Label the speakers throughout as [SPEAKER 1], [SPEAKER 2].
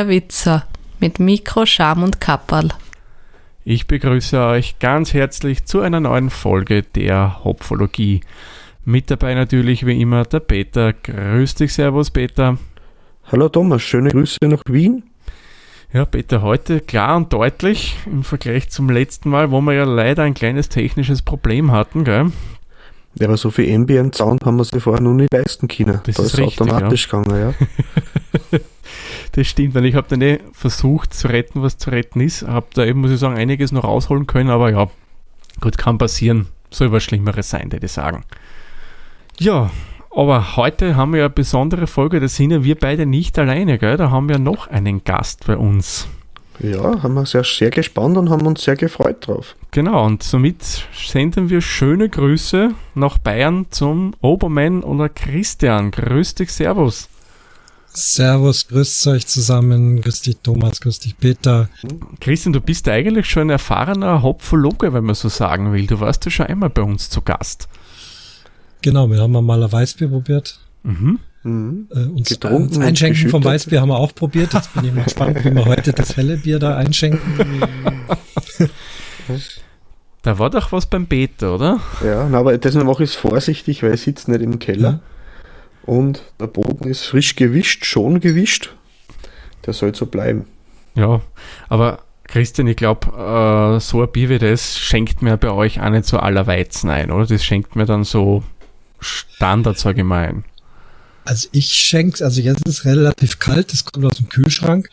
[SPEAKER 1] der Witzer mit Mikro, Scham und Kapperl.
[SPEAKER 2] Ich begrüße euch ganz herzlich zu einer neuen Folge der Hopfologie. Mit dabei natürlich wie immer der Peter. Grüß dich, Servus Peter.
[SPEAKER 3] Hallo Thomas, schöne Grüße nach Wien.
[SPEAKER 2] Ja, Peter, heute klar und deutlich im Vergleich zum letzten Mal, wo wir ja leider ein kleines technisches Problem hatten, gell?
[SPEAKER 3] Ja, aber so viel Ambient Sound haben wir sich vorher noch nicht leisten können.
[SPEAKER 2] Das
[SPEAKER 3] da
[SPEAKER 2] ist
[SPEAKER 3] ist
[SPEAKER 2] richtig,
[SPEAKER 3] automatisch gegangen, ja.
[SPEAKER 2] Das stimmt, weil ich habe dann eh versucht zu retten, was zu retten ist. Habe da eben, muss ich sagen, einiges noch rausholen können, aber ja, gut, kann passieren. Soll was Schlimmeres sein, würde ich sagen. Ja, aber heute haben wir ja eine besondere Folge, da sind ja wir beide nicht alleine, gell? Da haben wir noch einen Gast bei uns.
[SPEAKER 3] Ja, haben wir sehr, sehr gespannt und haben uns sehr gefreut drauf.
[SPEAKER 2] Genau, und somit senden wir schöne Grüße nach Bayern zum Obermann oder Christian. Grüß dich, Servus.
[SPEAKER 4] Servus, grüßt euch zusammen, grüß dich Thomas, grüß dich Peter.
[SPEAKER 2] Christian, du bist eigentlich schon ein erfahrener Hopfologe, wenn man so sagen will. Du warst ja schon einmal bei uns zu Gast.
[SPEAKER 4] Genau, wir haben mal ein Weißbier probiert.
[SPEAKER 2] Mhm.
[SPEAKER 3] Mhm.
[SPEAKER 4] Äh, uns
[SPEAKER 3] Getrunken
[SPEAKER 4] das
[SPEAKER 3] und
[SPEAKER 4] Einschenken vom. Weißbier haben wir auch probiert. Jetzt bin ich mal gespannt, wie wir heute das helle Bier da einschenken.
[SPEAKER 2] Da war doch was beim Peter, oder?
[SPEAKER 3] Ja, aber deswegen mache ich es vorsichtig, weil ich sitze nicht im Keller. Und der Boden ist frisch gewischt, schon gewischt. Der soll so bleiben.
[SPEAKER 2] Ja, aber Christian, ich glaube, äh, so ein Bier wie das schenkt mir bei euch auch nicht so aller Weizen ein, oder? Das schenkt mir dann so Standard, sage ich mal, ein.
[SPEAKER 4] Also ich schenk's, also jetzt ist es relativ kalt, das kommt aus dem Kühlschrank.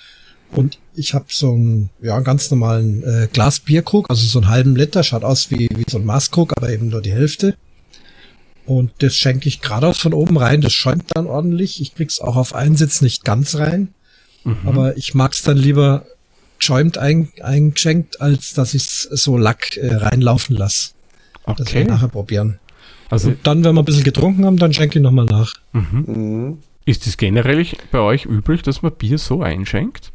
[SPEAKER 4] Und ich habe so einen ja, ganz normalen äh, Glasbierkrug, also so einen halben Liter, schaut aus wie, wie so ein Maßkrug, aber eben nur die Hälfte. Und das schenke ich geradeaus von oben rein, das schäumt dann ordentlich. Ich krieg's auch auf einen Sitz nicht ganz rein,
[SPEAKER 2] Mhm.
[SPEAKER 4] aber ich mag's dann lieber schäumt ein, eingeschenkt, als dass ich's so Lack äh, reinlaufen lasse. Das
[SPEAKER 2] Okay.
[SPEAKER 4] werden wir nachher probieren.
[SPEAKER 2] Also,
[SPEAKER 4] Und dann, wenn wir ein bisschen getrunken haben, dann schenke ich nochmal nach.
[SPEAKER 2] mhm.
[SPEAKER 3] Mhm.
[SPEAKER 2] ist es generell bei euch üblich, dass man Bier so einschenkt?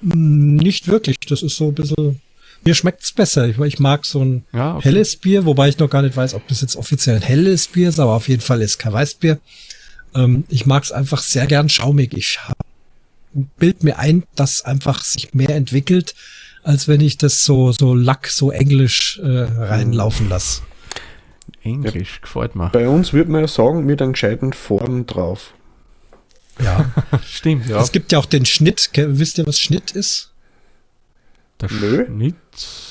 [SPEAKER 4] Mm, Nicht wirklich. Das ist so ein bisschen. Mir schmeckt's besser. Ich, ich mag so ein
[SPEAKER 2] Ja, okay.
[SPEAKER 4] helles Bier, wobei ich noch gar nicht weiß, ob das jetzt offiziell ein helles Bier ist, aber auf jeden Fall ist kein Weißbier. Ähm, ich mag's einfach sehr gern schaumig. Ich hab, bild mir ein, dass einfach sich mehr entwickelt, als wenn ich das so so Lack, so englisch äh, reinlaufen lasse.
[SPEAKER 2] Englisch, gefällt mir.
[SPEAKER 3] Bei uns würde man ja sagen, mit einem gescheiten Form drauf.
[SPEAKER 4] Ja.
[SPEAKER 2] Stimmt, ja.
[SPEAKER 4] Es gibt ja auch den Schnitt. Wisst ihr, was Schnitt ist?
[SPEAKER 2] Der
[SPEAKER 3] Nö.
[SPEAKER 2] Schnitt.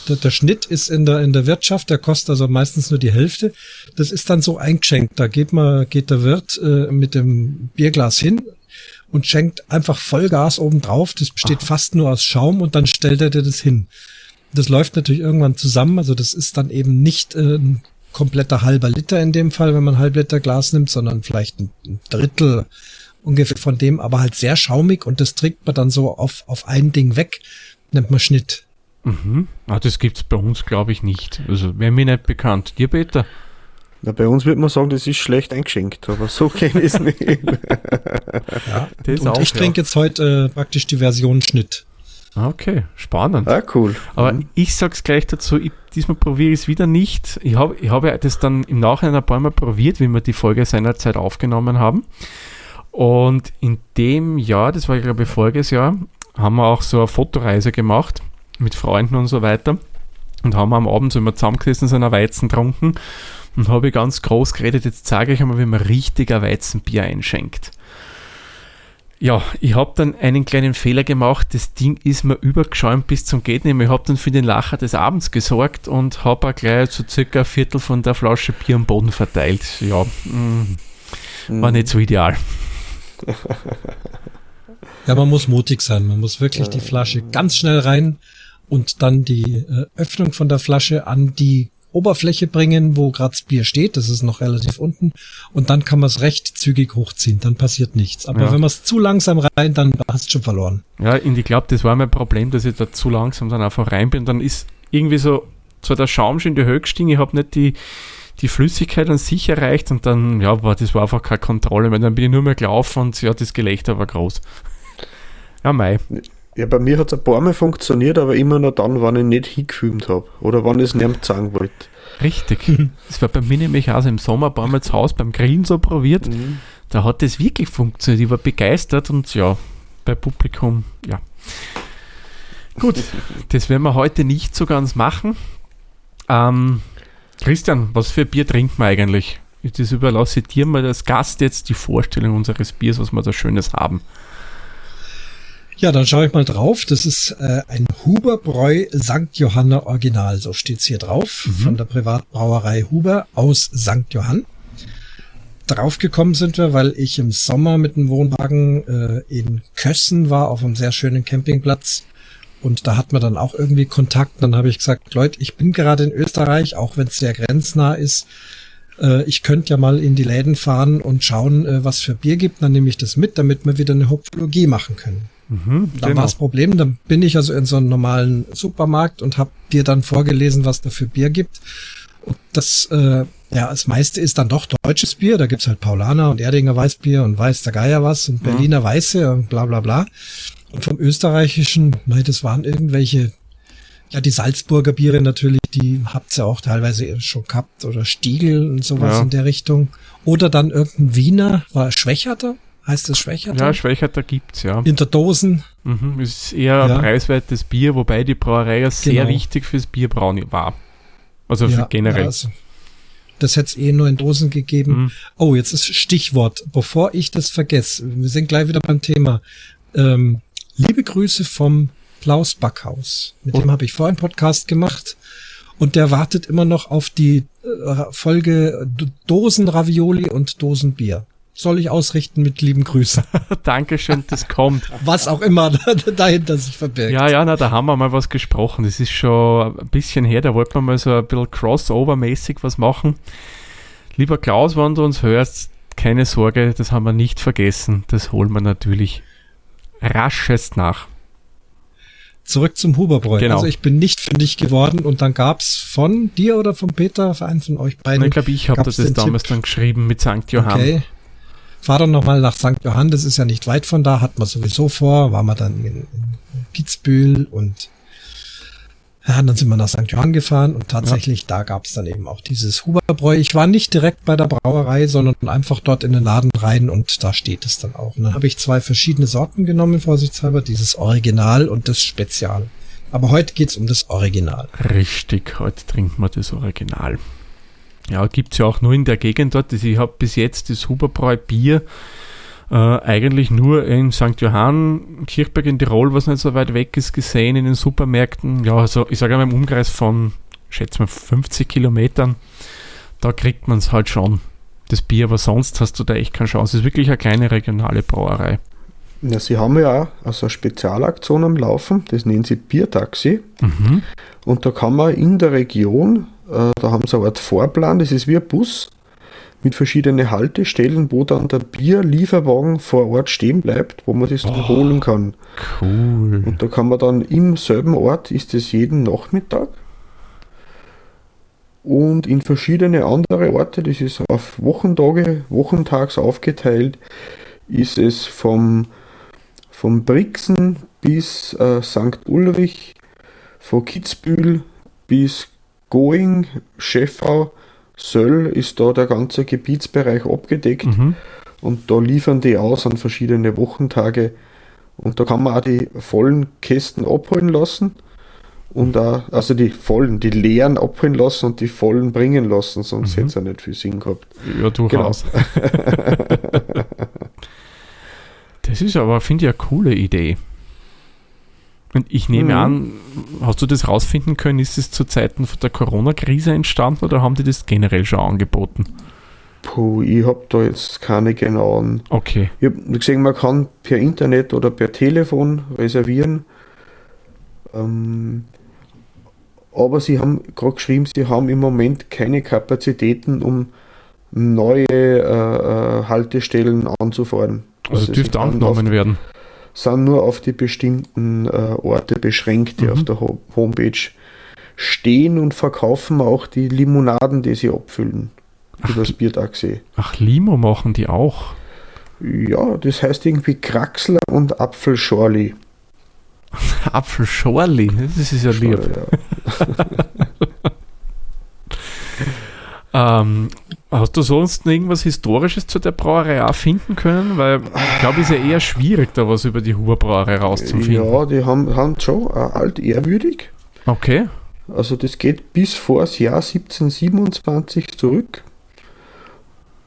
[SPEAKER 4] Der, der Schnitt ist in der, in der Wirtschaft, der kostet also meistens nur die Hälfte. Das ist dann so eingeschenkt. Da geht man, geht der Wirt äh, mit dem Bierglas hin und schenkt einfach Vollgas oben drauf. Das besteht fast nur aus Schaum und dann stellt er dir das hin. Das läuft natürlich irgendwann zusammen. Also das ist dann eben nicht äh, ein kompletter halber Liter in dem Fall, wenn man ein Halbliter Glas nimmt, sondern vielleicht ein, ein Drittel ungefähr von dem, aber halt sehr schaumig und das trägt man dann so auf, auf ein Ding weg, nennt man Schnitt.
[SPEAKER 2] Mhm. Ah, das gibt's bei uns, glaube ich, nicht. Also wäre mir nicht bekannt. Dir, Peter?
[SPEAKER 3] Na, bei uns würde man sagen, das ist schlecht eingeschenkt, aber so kenne ich es nicht.
[SPEAKER 4] Ja. Und
[SPEAKER 2] auch,
[SPEAKER 4] ich trinke jetzt heute äh, praktisch die Version Schnitt.
[SPEAKER 2] Ah, Okay, spannend.
[SPEAKER 3] ah, cool.
[SPEAKER 2] Aber
[SPEAKER 3] Mhm.
[SPEAKER 2] ich sag's gleich dazu, ich, diesmal probiere ich es wieder nicht. Ich habe ich hab ja das dann im Nachhinein ein paar Mal probiert, wie wir die Folge seinerzeit aufgenommen haben. Und in dem Jahr, das war glaube ich voriges Jahr, haben wir auch so eine Fotoreise gemacht mit Freunden und so weiter. Und haben am Abend so immer zusammengesessen, so einer Weizen getrunken. Und habe ich ganz groß geredet, jetzt zeige ich einmal, wie man richtiger Weizenbier einschenkt. Ja, ich habe dann einen kleinen Fehler gemacht. Das Ding ist mir übergeschäumt bis zum geht nicht mehr. Ich habe dann für den Lacher des Abends gesorgt und habe auch gleich so circa ein Viertel von der Flasche Bier am Boden verteilt. Ja, mm, war nicht so ideal.
[SPEAKER 4] Ja, man muss mutig sein. Man muss wirklich die Flasche ganz schnell rein und dann die äh, Öffnung von der Flasche an die Oberfläche bringen, wo gerade das Bier steht. Das ist noch relativ unten. Und dann kann man es recht zügig hochziehen. Dann passiert nichts. Aber
[SPEAKER 2] Ja.
[SPEAKER 4] wenn man es zu langsam rein, dann hast du schon verloren.
[SPEAKER 2] Ja, und ich glaube, das war mein Problem, dass ich da zu langsam dann einfach rein bin. Dann ist irgendwie so, zwar der Schaum schon in die Höhe gestiegen, ich habe nicht die, die Flüssigkeit an sich erreicht und dann, ja, war, das war einfach keine Kontrolle mehr. Dann bin ich nur mehr gelaufen und ja, das Gelächter war groß. Ja, Mai.
[SPEAKER 3] Ja, bei mir hat es ein paar Mal funktioniert, aber immer nur dann, wenn ich nicht hingefilmt habe. Oder wenn ich es nicht sagen wollte.
[SPEAKER 2] Richtig. Das war bei mir nämlich auch so im Sommer ein paar Mal zu Hause beim Grillen so probiert. Da hat das wirklich funktioniert. Ich war begeistert und ja, bei Publikum, ja. Gut, das werden wir heute nicht so ganz machen. Ähm, Christian, was für Bier trinken wir eigentlich? Das überlasse ich dir mal als Gast jetzt die Vorstellung unseres Biers, was wir da Schönes haben.
[SPEAKER 4] Ja, dann schaue ich mal drauf. Das ist äh, ein Huberbräu St. Johanna Original, so steht's hier drauf, mhm. von der Privatbrauerei Huber aus St. Johann. Draufgekommen sind wir, weil ich im Sommer mit dem Wohnwagen äh, in Kössen war, auf einem sehr schönen Campingplatz. Und da hat man dann auch irgendwie Kontakt. Dann habe ich gesagt, Leute, ich bin gerade in Österreich, auch wenn es sehr grenznah ist. Äh, ich könnte ja mal in die Läden fahren und schauen, äh, was für Bier gibt. Dann nehme ich das mit, damit wir wieder eine Hopfologie machen können. Mhm, da genau. war das Problem, dann bin ich also in so einem normalen Supermarkt und habe dir dann vorgelesen, was da für Bier gibt. Und das, äh, ja, das meiste ist dann doch deutsches Bier. Da gibt's halt Paulaner und Erdinger Weißbier und Weiß der Geier was und mhm. Berliner mhm. Weiße und bla bla bla. Und vom österreichischen, nein, das waren irgendwelche, ja, die Salzburger Biere natürlich, die habt's ja auch teilweise schon gehabt oder Stiegel und sowas ja. in der Richtung. Oder dann irgendein Wiener, war Schwächerter, Heißt das Schwächerter?
[SPEAKER 2] Ja, Schwächerter gibt's, ja.
[SPEAKER 4] In der Dosen.
[SPEAKER 2] Mhm, ist eher ja. preiswertes Bier, wobei die Brauerei ja sehr genau. wichtig fürs Bierbrauen war. Also ja, generell. Also,
[SPEAKER 4] das hätte es eh nur in Dosen gegeben. Mhm. Oh, jetzt ist Stichwort. Bevor ich das vergesse, wir sind gleich wieder beim Thema. Ähm, liebe Grüße vom Klaus Backhaus. Mit oh. dem habe ich vorhin Podcast gemacht. Und der wartet immer noch auf die äh, Folge Dosen-Ravioli und Dosenbier soll ich ausrichten mit lieben Grüßen.
[SPEAKER 2] Dankeschön, das kommt.
[SPEAKER 4] Was auch immer dahinter sich verbirgt.
[SPEAKER 2] Ja, ja, na, da haben wir mal was gesprochen. Das ist schon ein bisschen her, da wollten wir mal so ein bisschen Crossover-mäßig was machen. Lieber Klaus, wenn du uns hörst, keine Sorge, das haben wir nicht vergessen. Das holen wir natürlich raschest nach.
[SPEAKER 4] Zurück zum Huberbräu. Genau. Also ich bin nicht fündig geworden und dann gab's von dir oder von Peter, für einen von euch beiden.
[SPEAKER 2] Ich glaube, ich habe das damals Tipp. dann geschrieben mit St. Johann. Okay
[SPEAKER 4] fahr dann nochmal nach St. Johann, das ist ja nicht weit von da, hat man sowieso vor, war man dann in, in Kitzbühel und ja, dann sind wir nach St. Johann gefahren und tatsächlich, ja. da gab's dann eben auch dieses Huberbräu. Ich war nicht direkt bei der Brauerei, sondern einfach dort in den Laden rein und da steht es dann auch. Und dann habe ich zwei verschiedene Sorten genommen, vorsichtshalber, dieses Original und das Spezial. Aber heute geht's um das Original.
[SPEAKER 2] Richtig, heute trinken wir das Original. Ja, gibt es ja auch nur in der Gegend dort. Also ich habe bis jetzt das Huberbräu Bier äh, eigentlich nur in St. Johann, Kirchberg in Tirol, was nicht so weit weg ist, gesehen in den Supermärkten. Ja, also ich sage einmal im Umkreis von, schätze mal, 50 Kilometern. Da kriegt man es halt schon, das Bier, aber sonst hast du da echt keine Chance. Es ist wirklich eine kleine regionale Brauerei.
[SPEAKER 3] Ja, sie haben ja auch also eine Spezialaktion am Laufen, das nennen sie Biertaxi. Mhm. Und da kann man in der Region da haben sie eine Art Vorplan, das ist wie ein Bus mit verschiedenen Haltestellen, wo dann der Bierlieferwagen vor Ort stehen bleibt, wo man das dann oh, holen kann. Cool. Und da kann man dann im selben Ort, ist es jeden Nachmittag. Und in verschiedene andere Orte, das ist auf Wochentage, wochentags aufgeteilt, ist es vom, vom Brixen bis äh, St. Ulrich, von Kitzbühel bis Going, Schäffau, Söll ist da der ganze Gebietsbereich abgedeckt mhm. und da liefern die aus an verschiedene Wochentage und da kann man auch die vollen Kästen abholen lassen und auch, also die vollen, die leeren abholen lassen und die vollen bringen lassen, sonst mhm. hätte es ja nicht viel Sinn gehabt.
[SPEAKER 2] Ja, durchaus. Genau. das ist aber, finde ich, eine coole Idee. Und ich nehme mhm. an, hast du das rausfinden können, ist es zu Zeiten von der Corona-Krise entstanden oder haben die das generell schon angeboten?
[SPEAKER 3] Puh, ich habe da jetzt keine genauen.
[SPEAKER 2] Okay.
[SPEAKER 3] Ich habe gesehen, man kann per Internet oder per Telefon reservieren. Ähm, aber sie haben gerade geschrieben, sie haben im Moment keine Kapazitäten, um neue äh, äh Haltestellen anzufahren.
[SPEAKER 2] Also, also dürfte angenommen werden
[SPEAKER 3] sind nur auf die bestimmten äh, Orte beschränkt, die mhm. auf der Ho Homepage stehen und verkaufen auch die Limonaden, die sie abfüllen. Ach, übers Biertaxi.
[SPEAKER 2] Ach, Limo machen die auch?
[SPEAKER 3] Ja, das heißt irgendwie Kraxler und Apfelschorli.
[SPEAKER 2] Apfelschorli, das ist ja lieb. Ja. ähm, Hast du sonst irgendwas Historisches zu der Brauerei auch finden können? Weil ich glaube, es ist ja eher schwierig, da was über die Huber Brauerei rauszufinden.
[SPEAKER 3] Ja, die haben, haben schon äh, altehrwürdig.
[SPEAKER 2] Okay.
[SPEAKER 3] Also das geht bis vor das Jahr 1727 zurück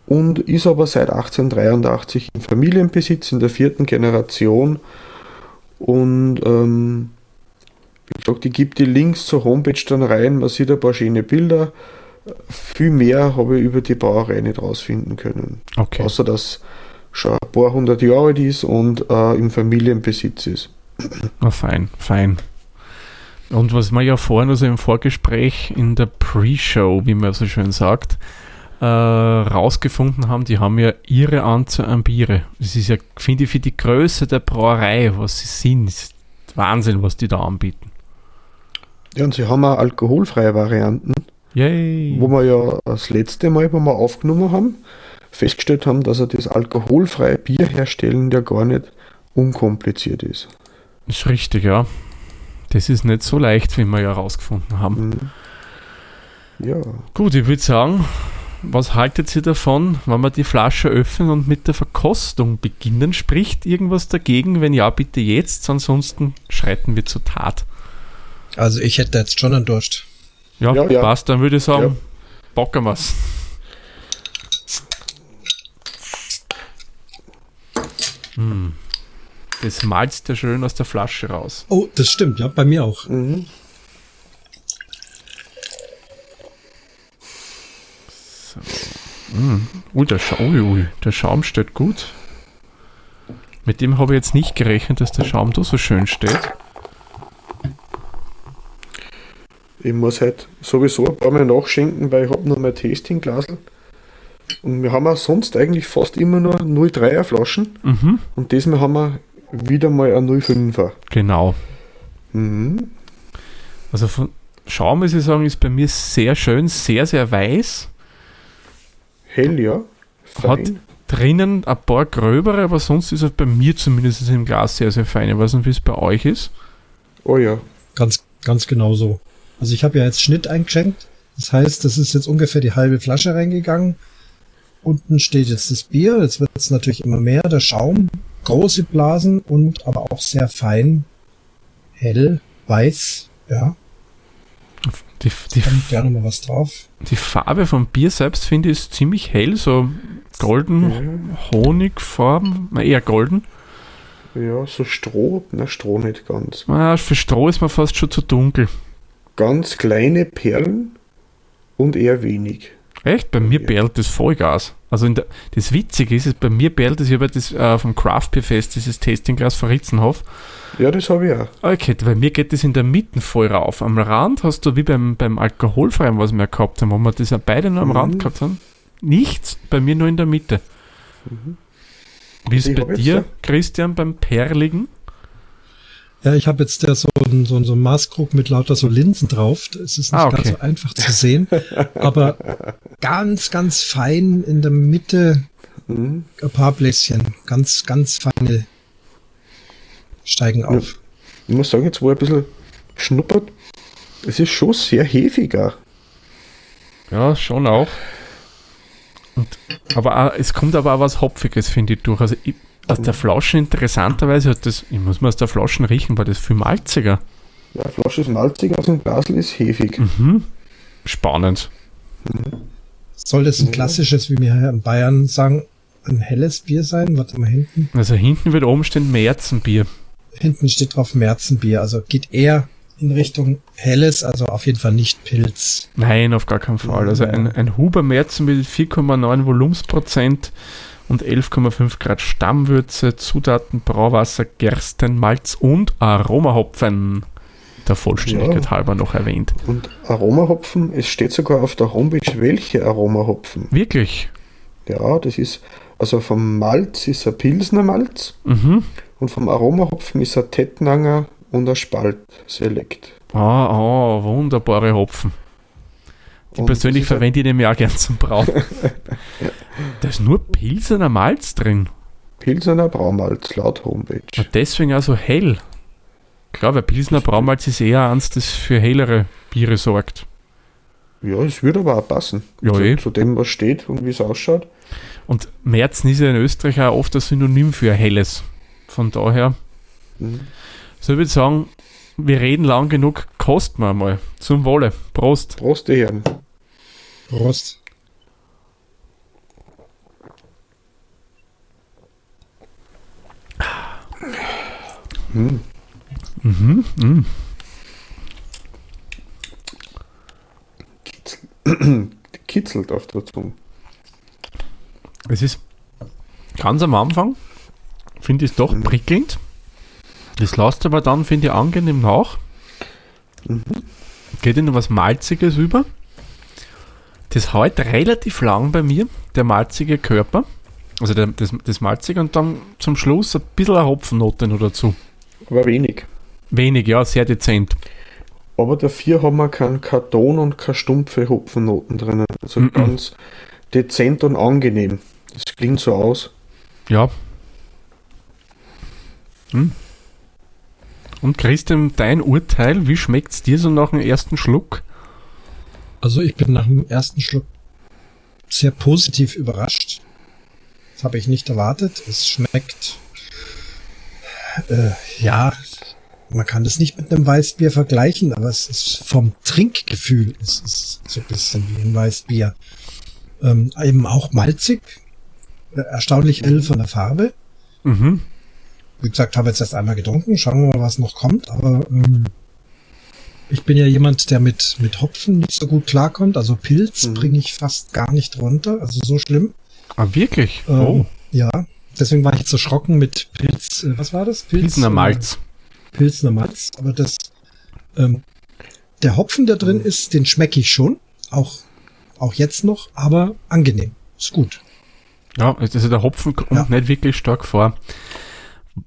[SPEAKER 3] und ist aber seit 1883 im Familienbesitz in der vierten Generation. Und ähm, wie gesagt, ich gebe die Links zur Homepage dann rein, man sieht ein paar schöne Bilder. Viel mehr habe ich über die Brauerei nicht rausfinden können.
[SPEAKER 2] Okay.
[SPEAKER 3] Außer dass schon ein paar hundert Jahre alt ist und äh, im Familienbesitz ist.
[SPEAKER 2] Na fein, fein. Und was wir ja vorhin, also im Vorgespräch in der Pre-Show, wie man so schön sagt, äh, rausgefunden haben, die haben ja ihre Anzahl an Biere. Das ist ja, finde ich, für die Größe der Brauerei, was sie sind, ist Wahnsinn, was die da anbieten.
[SPEAKER 3] Ja, und sie haben auch alkoholfreie Varianten,
[SPEAKER 2] Yay!
[SPEAKER 3] wo wir ja das letzte Mal, wo wir aufgenommen haben, festgestellt haben, dass er das alkoholfreie Bier herstellen ja gar nicht unkompliziert ist.
[SPEAKER 2] Ist richtig, ja. Das ist nicht so leicht, wie wir ja herausgefunden haben.
[SPEAKER 3] Mhm. Ja,
[SPEAKER 2] Gut, ich würde sagen, was haltet ihr davon, wenn wir die Flasche öffnen und mit der Verkostung beginnen? Spricht irgendwas dagegen? Wenn ja, bitte jetzt, ansonsten schreiten wir zur Tat.
[SPEAKER 4] Also ich hätte jetzt schon einen Durst.
[SPEAKER 2] Ja,
[SPEAKER 3] Ja, ja.
[SPEAKER 2] passt, dann würde ich sagen,
[SPEAKER 3] Ja.
[SPEAKER 2] bocken wir's. Hm. Das malzt ja schön aus der Flasche raus.
[SPEAKER 4] Oh, das stimmt, ja, bei mir auch.
[SPEAKER 3] mhm.
[SPEAKER 2] Ui, der, Scha ui, ui, der Schaum steht gut. Mit dem habe ich jetzt nicht gerechnet, dass der Schaum da so schön steht.
[SPEAKER 3] Ich muss halt sowieso ein paar Mal nachschenken, weil ich habe noch mein Tastingglasel. Und wir haben auch sonst eigentlich fast immer nur 0,3er Flaschen.
[SPEAKER 2] Mhm.
[SPEAKER 3] Und diesmal haben wir wieder mal ein 0,5er.
[SPEAKER 2] Genau.
[SPEAKER 3] Mhm.
[SPEAKER 2] Also von Schaum, muss ich sagen, ist bei mir sehr schön, sehr, sehr weiß.
[SPEAKER 3] Hell, ja.
[SPEAKER 2] Hat
[SPEAKER 3] Fein.
[SPEAKER 2] drinnen ein paar gröbere, aber sonst ist er bei mir zumindest im Glas sehr, sehr fein. Ich weiß nicht, wie es bei euch ist.
[SPEAKER 3] Oh ja.
[SPEAKER 4] Ganz, ganz genau so. Also ich habe ja jetzt Schnitt eingeschenkt. Das heißt, das ist jetzt ungefähr die halbe Flasche reingegangen. Unten steht jetzt das Bier. Jetzt wird es natürlich immer mehr. Der Schaum, große Blasen und aber auch sehr fein, hell, weiß. Ja,
[SPEAKER 2] Die, die,
[SPEAKER 4] kommt gerne mal was drauf.
[SPEAKER 2] die Farbe vom Bier selbst finde ich ist ziemlich hell, so golden, Honigfarben, na, eher golden.
[SPEAKER 3] Ja, so Stroh. Na, Stroh nicht ganz.
[SPEAKER 2] Ah, für Stroh ist mir fast schon zu dunkel.
[SPEAKER 3] Ganz kleine Perlen und eher wenig.
[SPEAKER 2] Echt? Bei mir
[SPEAKER 3] Ja.
[SPEAKER 2] perlt das Vollgas. Also der, das Witzige ist, bei mir perlt das, ich habe das äh, vom Craft Beer Fest, dieses Tastingglas von Ritzenhof.
[SPEAKER 3] Ja, das habe ich auch.
[SPEAKER 2] Okay, bei mir geht das in der Mitte voll rauf. Am Rand hast du wie beim, beim Alkoholfreien, was wir gehabt haben, wo wir das ja beide nur am
[SPEAKER 3] Mhm.
[SPEAKER 2] Rand gehabt haben. Nichts, bei mir nur in der Mitte. Wie ist
[SPEAKER 3] Ich
[SPEAKER 2] bei
[SPEAKER 3] hab jetzt
[SPEAKER 2] dir, Christian, beim Perligen?
[SPEAKER 4] Ja, ich habe jetzt da so einen so, einen- so einen Maßkrug mit lauter so Linsen drauf. Es ist nicht
[SPEAKER 2] Ah,
[SPEAKER 4] ganz
[SPEAKER 2] okay.
[SPEAKER 4] so einfach zu sehen, aber ganz, ganz fein in der Mitte
[SPEAKER 3] Mhm.
[SPEAKER 4] ein paar Bläschen. Ganz, ganz feine steigen auf.
[SPEAKER 3] Ich muss sagen, jetzt wo ich ein bisschen schnuppert, es ist schon sehr hefiger.
[SPEAKER 2] Ja, schon auch. Und, aber auch, es kommt aber auch was Hopfiges, finde ich, durch. Also ich, aus der Flasche interessanterweise hat das, ich muss mal aus der Flasche riechen, war das viel malziger.
[SPEAKER 3] Ja, Flasche ist malzig, aus dem Glasl ist hefig.
[SPEAKER 2] Mhm. Spannend.
[SPEAKER 4] Soll das ein klassisches, wie wir hier in Bayern sagen, ein helles Bier sein? Warte mal hinten.
[SPEAKER 2] Also hinten wird oben stehen Märzenbier.
[SPEAKER 4] Hinten steht drauf Märzenbier. Also geht eher in Richtung helles, also auf jeden Fall nicht Pilz.
[SPEAKER 2] Nein, auf gar keinen Fall. Also ein, ein Huber Märzen mit 4,9 Volumensprozent und 11,5 Grad Stammwürze, Zutaten Brauwasser, Gersten, Malz und Aromahopfen. Der Vollständigkeit
[SPEAKER 3] Ja.
[SPEAKER 2] halber noch erwähnt.
[SPEAKER 3] Und Aromahopfen, es steht sogar auf der Homepage, welche Aromahopfen.
[SPEAKER 2] Wirklich?
[SPEAKER 3] Ja, das ist, also vom Malz ist ein Pilsner Malz
[SPEAKER 2] Mhm.
[SPEAKER 3] und vom Aromahopfen ist ein Tettnanger und ein Spalt Select.
[SPEAKER 2] Ah, ah, wunderbare Hopfen.
[SPEAKER 3] Und
[SPEAKER 2] persönlich
[SPEAKER 3] das
[SPEAKER 2] verwende ich nämlich auch gern zum Brauen. da ist nur Pilsener Malz drin.
[SPEAKER 3] Pilsener Braumalz laut Homepage.
[SPEAKER 2] Und deswegen auch so hell. Klar, weil Pilsner Braumalz ist eher eins, das für hellere Biere sorgt.
[SPEAKER 3] Ja, es würde aber auch passen.
[SPEAKER 2] Ja,
[SPEAKER 3] zu,
[SPEAKER 2] eh.
[SPEAKER 3] zu dem, was steht und wie es ausschaut.
[SPEAKER 2] Und Märzen ist ja in Österreich auch oft ein Synonym für helles. Von daher,
[SPEAKER 3] Mhm.
[SPEAKER 2] so ich würde sagen, wir reden lang genug, kosten wir mal. Zum Wohle. Prost.
[SPEAKER 3] Prost, die Herren.
[SPEAKER 4] Prost.
[SPEAKER 3] Hm.
[SPEAKER 2] Mhm. Mhm.
[SPEAKER 3] Kitzelt auf der Zunge.
[SPEAKER 2] Es ist ganz am Anfang, finde ich es doch prickelnd. Das lässt aber dann, finde ich, angenehm nach. Geht in was Malziges über. Das hält relativ lang bei mir, der malzige Körper. Also der, das, das Malzige und dann zum Schluss ein bisschen eine Hopfennote noch dazu.
[SPEAKER 3] Aber wenig.
[SPEAKER 2] Wenig, ja, sehr dezent.
[SPEAKER 3] Aber dafür haben wir keinen Karton und keine stumpfe Hopfennoten drinnen. Also
[SPEAKER 2] Mhm.
[SPEAKER 3] ganz dezent und angenehm. Das klingt so aus.
[SPEAKER 2] Ja. Hm. Und Christian, dein Urteil, wie schmeckt es dir so nach dem ersten Schluck?
[SPEAKER 4] Also ich bin nach dem ersten Schluck sehr positiv überrascht. Das habe ich nicht erwartet. Es schmeckt, äh, ja, man kann das nicht mit einem Weißbier vergleichen, aber es ist vom Trinkgefühl, es ist so ein bisschen wie ein Weißbier. Ähm, eben auch malzig, äh, erstaunlich hell von der Farbe.
[SPEAKER 2] Mhm.
[SPEAKER 4] Wie gesagt, habe jetzt erst einmal getrunken. Schauen wir mal, was noch kommt. Aber ähm, ich bin ja jemand, der mit, mit Hopfen nicht so gut klarkommt. Also Pilz
[SPEAKER 3] Mhm.
[SPEAKER 4] bringe ich fast gar nicht runter. Also so schlimm.
[SPEAKER 2] Ah, wirklich?
[SPEAKER 4] Ähm,
[SPEAKER 2] oh,
[SPEAKER 4] Ja. Deswegen war ich jetzt erschrocken mit Pilz. Äh, was war das?
[SPEAKER 2] Pilsner
[SPEAKER 4] äh,
[SPEAKER 2] Malz.
[SPEAKER 4] Pilsner Malz. Aber das, ähm, der Hopfen, der drin ist, den schmecke ich schon. Auch, auch jetzt noch. Aber angenehm. Ist gut.
[SPEAKER 2] Ja, also der Hopfen kommt
[SPEAKER 4] Ja.
[SPEAKER 2] nicht wirklich stark vor.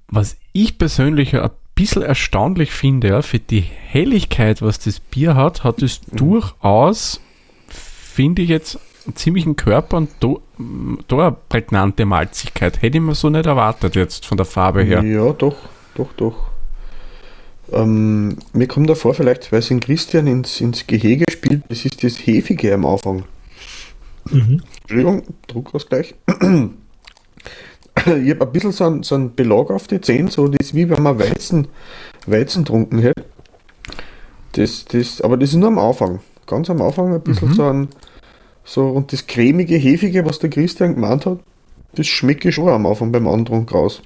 [SPEAKER 2] Was ich persönlich ein bisschen erstaunlich finde, ja, für die Helligkeit, was das Bier hat, hat es durchaus, finde ich jetzt, einen ziemlichen Körper und da, da eine prägnante Malzigkeit. Hätte ich mir so nicht erwartet jetzt von der Farbe her.
[SPEAKER 3] Ja, doch, doch, doch. Ähm, mir kommt davor, vielleicht, weil es in Christian ins, ins Gehege spielt, das ist das Hefige am Anfang.
[SPEAKER 4] Mhm.
[SPEAKER 3] Entschuldigung, Druckausgleich. Ich habe ein bisschen so einen, so einen Belag auf die Zähne, so das ist wie wenn man Weizen, Weizen trunken hätte. Das, das, aber das ist nur am Anfang. Ganz am Anfang ein bisschen
[SPEAKER 2] Mhm.
[SPEAKER 3] so ein, so, und das cremige, hefige, was der Christian gemeint hat, das schmecke ich schon am Anfang beim Antrunk raus.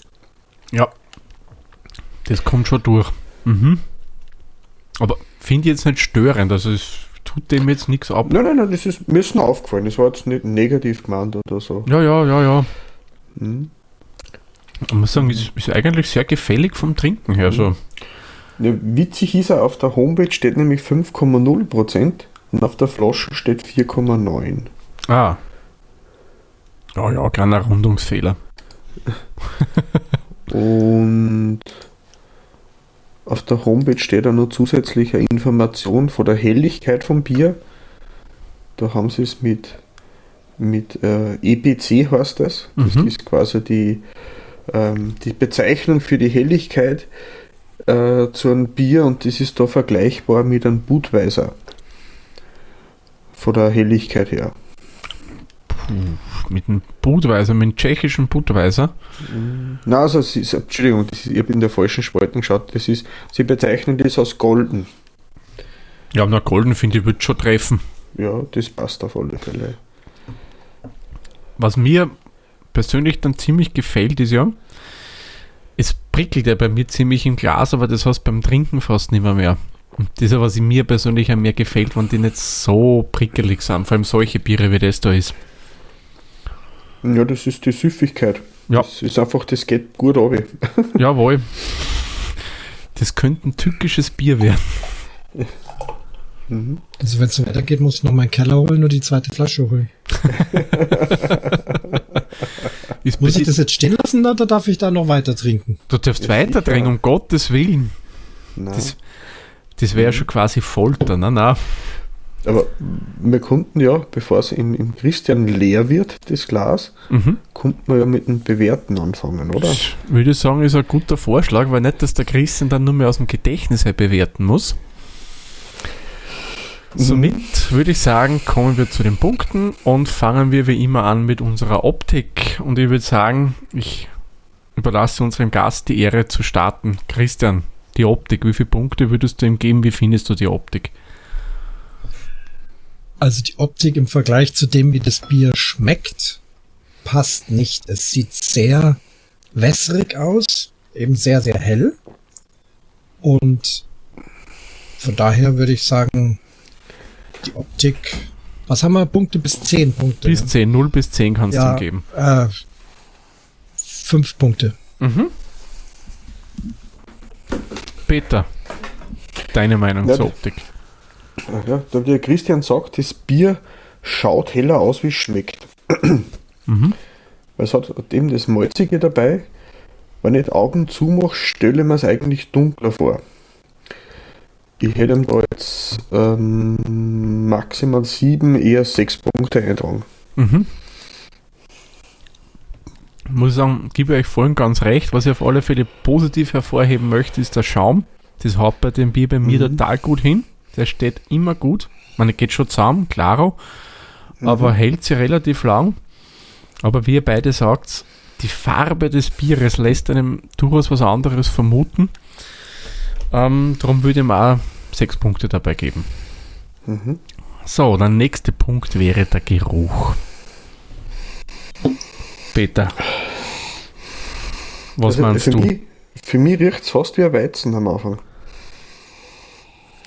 [SPEAKER 2] Ja. Das kommt schon durch. Mhm. Aber finde ich jetzt nicht störend, also es tut dem jetzt nichts ab.
[SPEAKER 3] Nein, nein, nein, das ist mir ist nur aufgefallen. Das war jetzt nicht negativ gemeint oder so.
[SPEAKER 2] Ja, ja, ja, ja.
[SPEAKER 3] Mhm.
[SPEAKER 2] Ich muss sagen, ist, ist eigentlich sehr gefällig vom Trinken her. So.
[SPEAKER 3] Ja, witzig ist er, auf der Homepage steht nämlich 5,0% und auf der Flasche steht 4,9.
[SPEAKER 2] Ah. Ja, ja, kleiner Rundungsfehler.
[SPEAKER 3] Und auf der Homepage steht auch noch zusätzliche Information von der Helligkeit vom Bier. Da haben sie es mit, mit äh, EPC heißt das. Das
[SPEAKER 2] Mhm.
[SPEAKER 3] ist quasi die, ähm, die Bezeichnung für die Helligkeit äh, zu einem Bier und das ist da vergleichbar mit einem Budweiser. Von der Helligkeit her.
[SPEAKER 2] Mit einem Budweiser, mit einem tschechischen Budweiser.
[SPEAKER 3] Na, also, es ist, Entschuldigung, ist, ich habe in der falschen Spalte geschaut. Das ist, sie bezeichnen das als golden.
[SPEAKER 2] Ja, na Golden finde ich, wird schon treffen.
[SPEAKER 3] Ja, das passt auf alle Fälle.
[SPEAKER 2] Was mir persönlich dann ziemlich gefällt, ist ja, es prickelt ja bei mir ziemlich im Glas, aber das heißt beim Trinken fast nicht mehr. mehr. Und das ist ja, was mir persönlich am mehr gefällt, wenn die nicht so prickelig sind, vor allem solche Biere wie das da ist.
[SPEAKER 3] Ja, das ist die Süffigkeit.
[SPEAKER 2] Ja.
[SPEAKER 3] Das ist einfach, das geht gut runter.
[SPEAKER 2] Jawohl. Das könnte ein tückisches Bier werden.
[SPEAKER 3] Mhm.
[SPEAKER 4] Also wenn es so weitergeht, muss ich noch meinen Keller holen und die zweite Flasche holen.
[SPEAKER 2] Ist
[SPEAKER 4] Muss ich das jetzt stehen lassen oder darf ich da noch weiter trinken?
[SPEAKER 2] du darfst
[SPEAKER 3] Ja,
[SPEAKER 2] weiter trinken, um Gottes Willen.
[SPEAKER 3] Nein.
[SPEAKER 2] Das, das wäre ja schon quasi Folter. Na, na.
[SPEAKER 3] Aber wir konnten ja, bevor es im, im Christian leer wird, das Glas,
[SPEAKER 2] Mhm.
[SPEAKER 3] konnten wir ja mit dem Bewerten anfangen, oder?
[SPEAKER 2] Das würde ich sagen, ist ein guter Vorschlag, weil nicht, dass der Christian dann nur mehr aus dem Gedächtnis her bewerten muss. Somit würde ich sagen, kommen wir zu den Punkten und fangen wir wie immer an mit unserer Optik. Und ich würde sagen, ich überlasse unserem Gast die Ehre zu starten. Christian, die Optik, wie viele Punkte würdest du ihm geben? Wie findest du die Optik?
[SPEAKER 4] Also die Optik im Vergleich zu dem, wie das Bier schmeckt, passt nicht. Es sieht sehr wässrig aus, eben sehr, sehr hell. Und von daher würde ich sagen, die Optik. Was haben wir? Punkte bis 10 Punkte.
[SPEAKER 2] Bis 10, 0 bis 10 kannst
[SPEAKER 4] ja,
[SPEAKER 2] du geben.
[SPEAKER 4] Äh, 5 Punkte.
[SPEAKER 2] Mhm. Peter, deine Meinung
[SPEAKER 3] Ja,
[SPEAKER 2] zur Optik?
[SPEAKER 3] Ja, da der Christian sagt, das Bier schaut heller aus, wie es schmeckt.
[SPEAKER 2] Mhm.
[SPEAKER 3] Weil es hat eben das Malzige dabei. Wenn ich die Augen zumache, stelle ich mir es eigentlich dunkler vor. Ich hätte ihm da jetzt ähm, maximal 7, eher 6 Punkte eintragen.
[SPEAKER 2] Mhm. Muss sagen, gebe ich euch voll und ganz recht. Was ich auf alle Fälle positiv hervorheben möchte, ist der Schaum. Das haut bei dem Bier bei mir
[SPEAKER 3] Mhm.
[SPEAKER 2] total gut hin. Der steht immer gut. Man geht schon zusammen, klaro. Aber hält sich relativ lang. Aber wie ihr beide sagt, die Farbe des Bieres lässt einem durchaus was anderes vermuten. Ähm, darum würde ich ihm auch sechs Punkte dabei geben.
[SPEAKER 3] Mhm.
[SPEAKER 2] So, der nächste Punkt wäre der Geruch. Peter. Was
[SPEAKER 3] Also
[SPEAKER 2] meinst
[SPEAKER 3] für
[SPEAKER 2] du?
[SPEAKER 3] Mich, für mich riecht es fast wie ein Weizen am Anfang.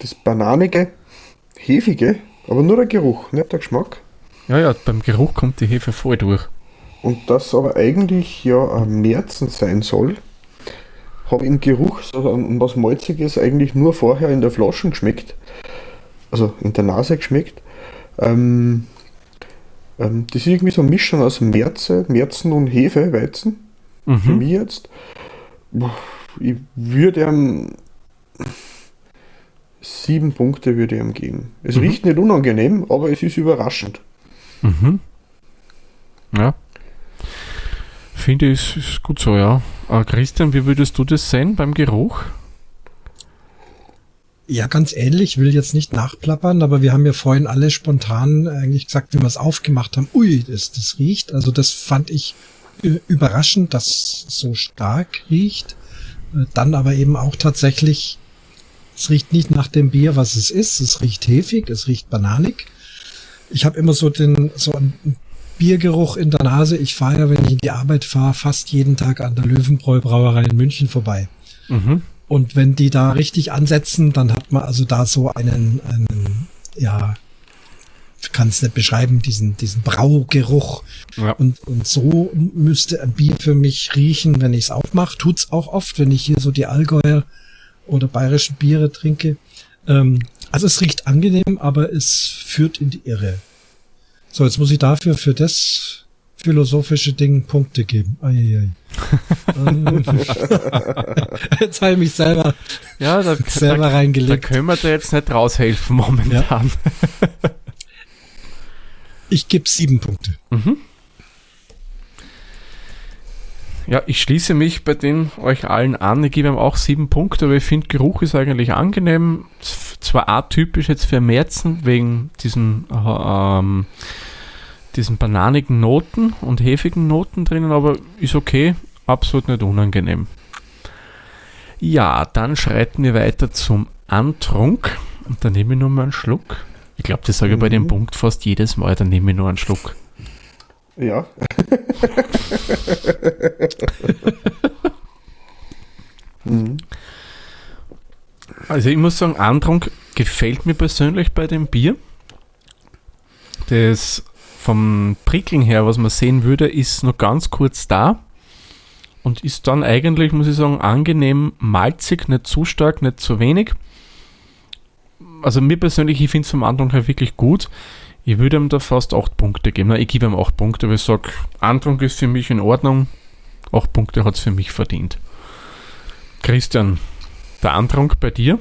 [SPEAKER 3] Das bananige, hefige, aber nur der Geruch, nicht der Geschmack.
[SPEAKER 2] Ja, ja, beim Geruch kommt die Hefe voll durch.
[SPEAKER 3] Und das aber eigentlich ja ein Märzen sein soll, habe im Geruch so was Malziges eigentlich nur vorher in der Flasche geschmeckt. Also in der Nase geschmeckt. Ähm, ähm, das ist irgendwie so eine Mischung aus Märze, Märzen und Hefe, Weizen. Für
[SPEAKER 2] Mhm.
[SPEAKER 3] mich jetzt. Ich würde ihm sieben Punkte würde ich ihm geben. Es
[SPEAKER 2] Mhm.
[SPEAKER 3] riecht nicht unangenehm, aber es ist überraschend.
[SPEAKER 2] Mhm. Ja. Finde ich, ist gut so, ja. Äh, Christian, wie würdest du das sehen beim Geruch?
[SPEAKER 4] Ja, ganz ähnlich, will jetzt nicht nachplappern, aber wir haben ja vorhin alle spontan eigentlich gesagt, wie wir es aufgemacht haben, ui, das, das riecht. Also das fand ich äh, überraschend, dass es so stark riecht. Äh, Dann aber eben auch tatsächlich, es riecht nicht nach dem Bier, was es ist. Es riecht hefig, es riecht bananig. Ich habe immer so den, so einen Biergeruch in der Nase. Ich fahre ja, wenn ich in die Arbeit fahre, fast jeden Tag an der Löwenbräu Brauerei in München vorbei.
[SPEAKER 2] Mhm.
[SPEAKER 4] Und wenn die da richtig ansetzen, dann hat man also da so einen, einen ja, ich kann es nicht beschreiben, diesen, diesen Braugeruch.
[SPEAKER 2] Ja.
[SPEAKER 4] Und, und so müsste ein Bier für mich riechen, wenn ich es aufmache. Tut's auch oft, wenn ich hier so die Allgäuer oder bayerischen Biere trinke. Ähm, also es riecht angenehm, aber es führt in die Irre. So, jetzt muss ich dafür für das philosophische Ding Punkte geben. Eieiei. Ähm, jetzt habe ich mich selber,
[SPEAKER 2] Ja, da,
[SPEAKER 4] selber
[SPEAKER 2] da, da
[SPEAKER 4] reingelegt.
[SPEAKER 2] können wir dir jetzt nicht raushelfen momentan.
[SPEAKER 4] Ich gebe sieben Punkte.
[SPEAKER 2] Mhm. Ja, ich schließe mich bei den euch allen an. Ich gebe ihm auch sieben Punkte, aber ich finde, Geruch ist eigentlich angenehm. Zwar atypisch jetzt für Märzen, wegen diesen, äh, ähm, diesen bananigen Noten und hefigen Noten drinnen, aber ist okay. Absolut nicht unangenehm. Ja, dann schreiten wir weiter zum Antrunk. Und da nehme ich nur mal einen Schluck. Ich glaube, das sage ich bei dem
[SPEAKER 3] Mhm.
[SPEAKER 2] Punkt fast jedes Mal, dann nehme ich nur einen Schluck.
[SPEAKER 3] Ja. mhm.
[SPEAKER 2] Also ich muss sagen, Antrunk gefällt mir persönlich bei dem Bier. Das vom Prickeln her, was man sehen würde, ist noch ganz kurz da und ist dann eigentlich, muss ich sagen, angenehm malzig, nicht zu stark, nicht zu wenig. Also mir persönlich, ich finde es vom Antrunk her wirklich gut. Ich würde ihm da fast 8 Punkte geben. Na, ich gebe ihm 8 Punkte, aber ich sage, Antrunk ist für mich in Ordnung. 8 Punkte hat es für mich verdient. Christian, der Antrunk bei dir?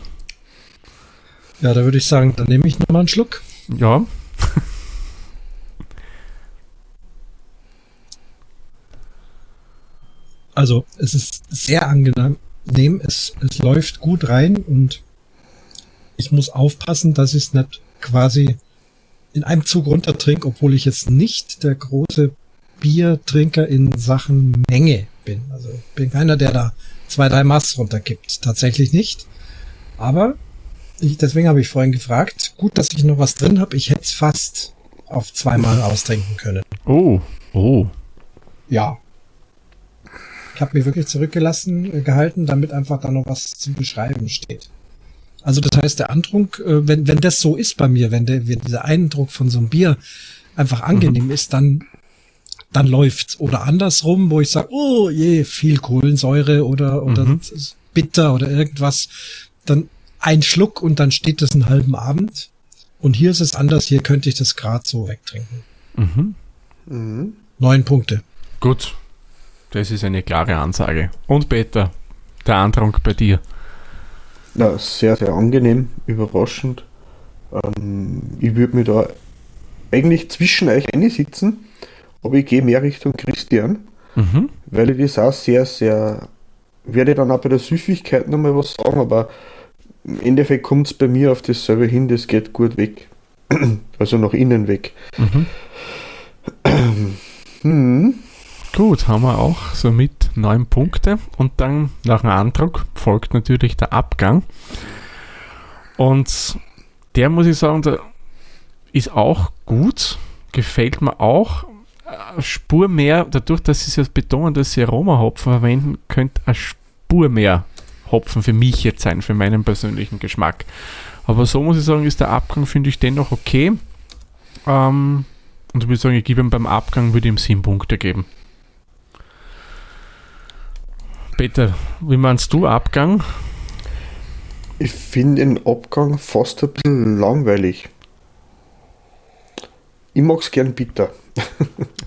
[SPEAKER 4] Ja, da würde ich sagen, dann nehme ich nochmal einen Schluck.
[SPEAKER 2] Ja.
[SPEAKER 4] Also, es ist sehr angenehm. Es, es läuft gut rein und ich muss aufpassen, dass ich es nicht quasi in einem Zug runter trinke, obwohl ich jetzt nicht der große Biertrinker in Sachen Menge bin. Also bin keiner, der da zwei, drei Maß runtergibt. Tatsächlich nicht. Aber ich, deswegen habe ich vorhin gefragt, gut, dass ich noch was drin habe. Ich hätte es fast auf zweimal austrinken können.
[SPEAKER 2] Oh, oh.
[SPEAKER 4] Ja. Ich habe mich wirklich zurückgelassen, äh, gehalten, damit einfach da noch was zu beschreiben steht. Also das heißt, der Antrunk, äh, wenn, wenn das so ist bei mir, wenn, der, wenn dieser Eindruck von so einem Bier einfach angenehm mhm. ist, dann, dann läuft's. Oder andersrum, wo ich sage, oh je, viel Kohlensäure oder, oder mhm. bitter oder irgendwas, dann ein Schluck und dann steht das einen halben Abend. Und hier ist es anders, hier könnte ich das gerade so wegtrinken. Mhm. Mhm. Neun Punkte.
[SPEAKER 2] Gut. Das ist eine klare Ansage. Und Peter, der Antrunk bei dir.
[SPEAKER 3] Na, sehr, sehr angenehm, überraschend. Ähm, ich würde mir da eigentlich zwischen euch sitzen, aber ich gehe mehr Richtung Christian, mhm. weil ich das auch sehr, sehr, werde dann auch bei der Süffigkeit nochmal was sagen, aber im Endeffekt kommt es bei mir auf dasselbe hin, das geht gut weg. also nach innen weg. Mhm.
[SPEAKER 2] hm. Gut, haben wir auch somit neun Punkte und dann nach dem Andruck folgt natürlich der Abgang. Und der muss ich sagen, der ist auch gut, gefällt mir auch. Spur mehr, dadurch, dass sie es betonen, dass sie Aromahopfen verwenden, könnte eine Spur mehr Hopfen für mich jetzt sein, für meinen persönlichen Geschmack. Aber so muss ich sagen, ist der Abgang, finde ich, dennoch okay. Ähm, und ich würde sagen, ich gebe ihm beim Abgang, würde ihm sieben Punkte geben. Peter, wie meinst du Abgang?
[SPEAKER 3] Ich finde den Abgang fast ein bisschen langweilig. Ich mag es gern bitter.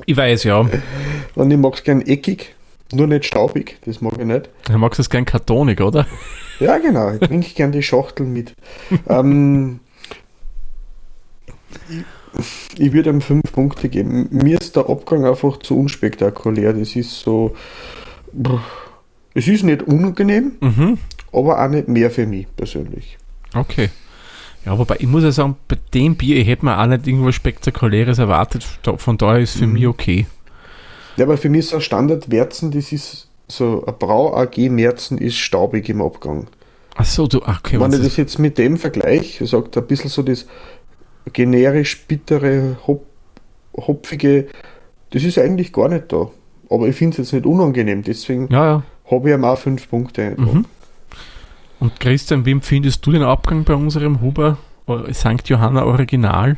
[SPEAKER 2] ich weiß, ja.
[SPEAKER 3] Und ich mag es gern eckig, nur nicht staubig, das mag ich nicht.
[SPEAKER 2] Du magst es gern kartonig, oder?
[SPEAKER 3] Ja, genau. Ich trinke gern die Schachtel mit. ähm, ich, ich würde ihm fünf Punkte geben. Mir ist der Abgang einfach zu unspektakulär. Das ist so. Brr, es ist nicht unangenehm, mhm. aber auch nicht mehr für mich persönlich.
[SPEAKER 2] Okay. Ja, wobei ich muss ja sagen, bei dem Bier, ich hätte mir auch nicht irgendwas Spektakuläres erwartet. Von daher ist es für mhm. mich okay.
[SPEAKER 3] Ja, aber für mich ist so ein Standard-Werzen, das ist so ein Brau AG Merzen ist staubig im Abgang.
[SPEAKER 2] Ach so, du, okay.
[SPEAKER 3] Wenn ich das jetzt mit dem vergleiche, sagt ein bisschen so das generisch bittere, hop, hopfige, das ist eigentlich gar nicht da. Aber ich finde es jetzt nicht unangenehm, deswegen
[SPEAKER 2] ja, ja
[SPEAKER 3] habe ich ihm auch fünf Punkte.
[SPEAKER 2] Mhm. Und Christian, wie empfindest du den Abgang bei unserem Huber St. Johanna Original?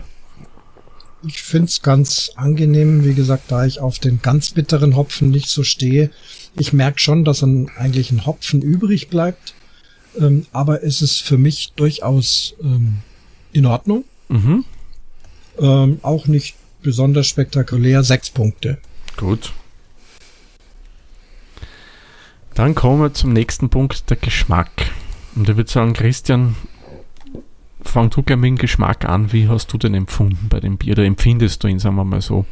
[SPEAKER 4] Ich finde es ganz angenehm, wie gesagt, da ich auf den ganz bitteren Hopfen nicht so stehe. Ich merke schon, dass ein, eigentlich ein Hopfen übrig bleibt, ähm, aber es ist für mich durchaus ähm, in Ordnung. Mhm. Ähm, auch nicht besonders spektakulär, sechs Punkte.
[SPEAKER 2] Gut. Dann kommen wir zum nächsten Punkt, der Geschmack. Und ich würde sagen, Christian, fang du gerne mit dem Geschmack an. Wie hast du den empfunden bei dem Bier? Oder empfindest du ihn, sagen wir mal so?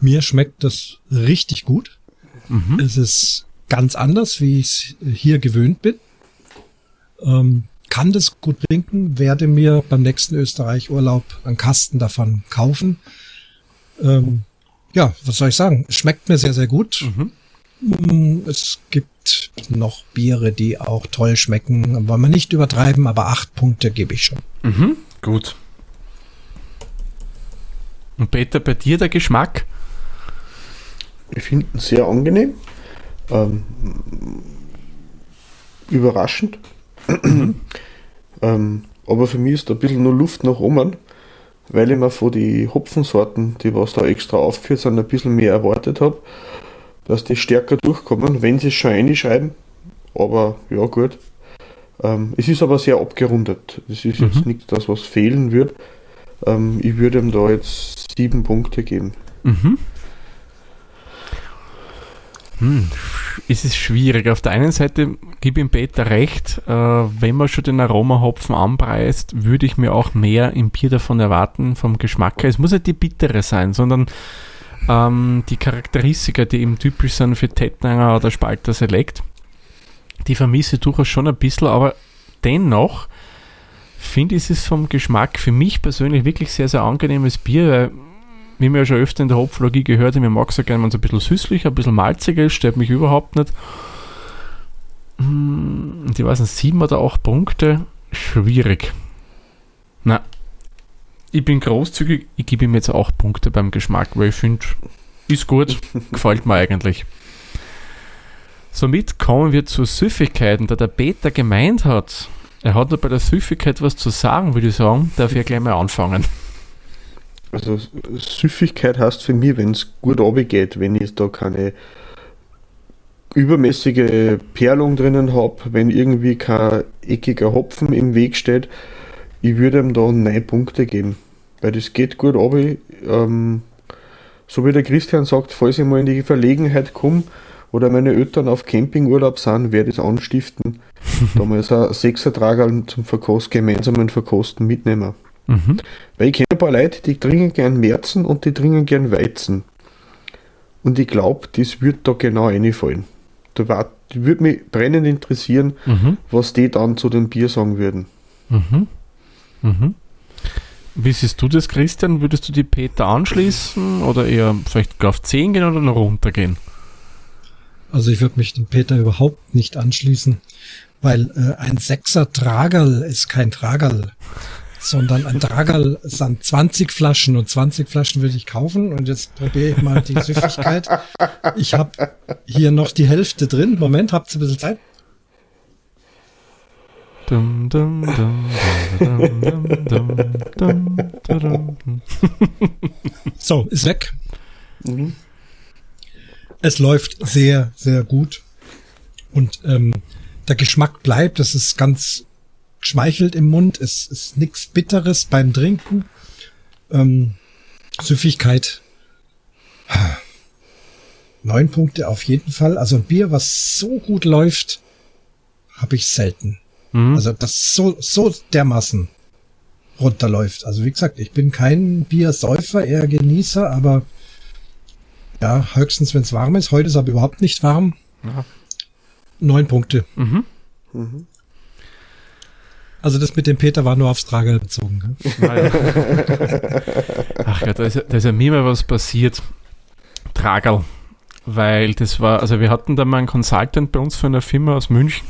[SPEAKER 4] Mir schmeckt das richtig gut. Mhm. Es ist ganz anders, wie ich es hier gewöhnt bin. Ähm, kann das gut trinken, werde mir beim nächsten Österreich-Urlaub einen Kasten davon kaufen. Ähm, ja, was soll ich sagen? Schmeckt mir sehr, sehr gut. Mhm. Hm, es gibt noch Biere, die auch toll schmecken. Wollen wir nicht übertreiben, aber acht Punkte gebe ich schon.
[SPEAKER 2] Mhm, gut. Und Peter, bei dir der Geschmack?
[SPEAKER 3] Ich finde ihn sehr angenehm. Ähm, überraschend. ähm, aber für mich ist da ein bisschen nur Luft nach oben, weil ich mir von den Hopfensorten, die was da extra aufgeführt sind, ein bisschen mehr erwartet habe dass die stärker durchkommen, wenn sie es schon einschreiben. Aber ja, gut. Ähm, es ist aber sehr abgerundet. Es ist mhm. jetzt nicht das, was fehlen wird. Ähm, ich würde ihm da jetzt sieben Punkte geben. Mhm.
[SPEAKER 2] Hm, es ist schwierig. Auf der einen Seite gebe ich ihm Peter recht, äh, wenn man schon den Aromahopfen anpreist, würde ich mir auch mehr im Bier davon erwarten, vom Geschmack her. Es muss nicht die bittere sein, sondern ähm, die Charakteristika, die eben typisch sind für Tettnanger oder Spalter Select, die vermisse ich durchaus schon ein bisschen, aber dennoch finde, ist es vom Geschmack für mich persönlich wirklich sehr, sehr angenehmes Bier, weil, wie wir ja schon öfter in der Hopflogie gehört ich mag es ja gerne, wenn es ein bisschen süßlicher, ein bisschen malziger ist, stört mich überhaupt nicht. Hm, ich weiß nicht, sieben oder acht Punkte, schwierig. Na, ich bin großzügig, ich gebe ihm jetzt acht Punkte beim Geschmack, weil ich finde, ist gut, gefällt mir eigentlich. Somit kommen wir zur Süffigkeit, da der Peter gemeint hat, er hat nur bei der Süffigkeit was zu sagen, würde ich sagen, darf ich gleich mal anfangen.
[SPEAKER 3] Also Süffigkeit heißt für mich, wenn es gut geht, wenn ich da keine übermäßige Perlung drinnen habe, wenn irgendwie kein eckiger Hopfen im Weg steht, ich würde ihm da neun Punkte geben. Weil das geht gut ab. Ähm, so wie der Christian sagt, falls ich mal in die Verlegenheit komme oder meine Eltern auf Campingurlaub sind, werde ich es anstiften, da mal so ein Sechsertrager zum Verkost, gemeinsamen Verkosten mitnehmen. Mhm. Weil ich kenne ein paar Leute, die trinken gern Märzen und die trinken gern Weizen. Und ich glaube, das wird da genau einfallen. Da war, würde mich brennend interessieren, mhm. was die dann zu dem Bier sagen würden.
[SPEAKER 2] Mhm. Mhm. Wie siehst du das, Christian? Würdest du die Peter anschließen oder eher vielleicht auf 10 gehen oder noch runter gehen?
[SPEAKER 4] Also ich würde mich dem Peter überhaupt nicht anschließen, weil äh, ein Sechser Tragerl ist kein Tragerl, sondern ein Tragerl sind 20 Flaschen und 20 Flaschen würde ich kaufen und jetzt probiere ich mal die Süffigkeit. Ich habe hier noch die Hälfte drin. Moment, habt ihr ein bisschen Zeit? Dum, dum, dum, so, ist weg. Mhm. Es läuft sehr, sehr gut. Und ähm, der Geschmack bleibt, es ist ganz schmeichelt im Mund, es ist nichts Bitteres beim Trinken. Ähm, Süffigkeit. Neun Punkte auf jeden Fall. Also ein Bier, was so gut läuft, habe ich selten. Mhm. Also das so, so dermaßen runterläuft. Also wie gesagt, ich bin kein Biersäufer, eher Genießer, aber ja, höchstens, wenn es warm ist. Heute ist aber überhaupt nicht warm. Ja. Neun Punkte. Mhm. Mhm. Also das mit dem Peter war nur aufs Tragel bezogen.
[SPEAKER 2] Naja. Ach ja, da ist, da ist ja mir mal was passiert. Tragel. Weil das war, also wir hatten da mal einen Consultant bei uns von einer Firma aus München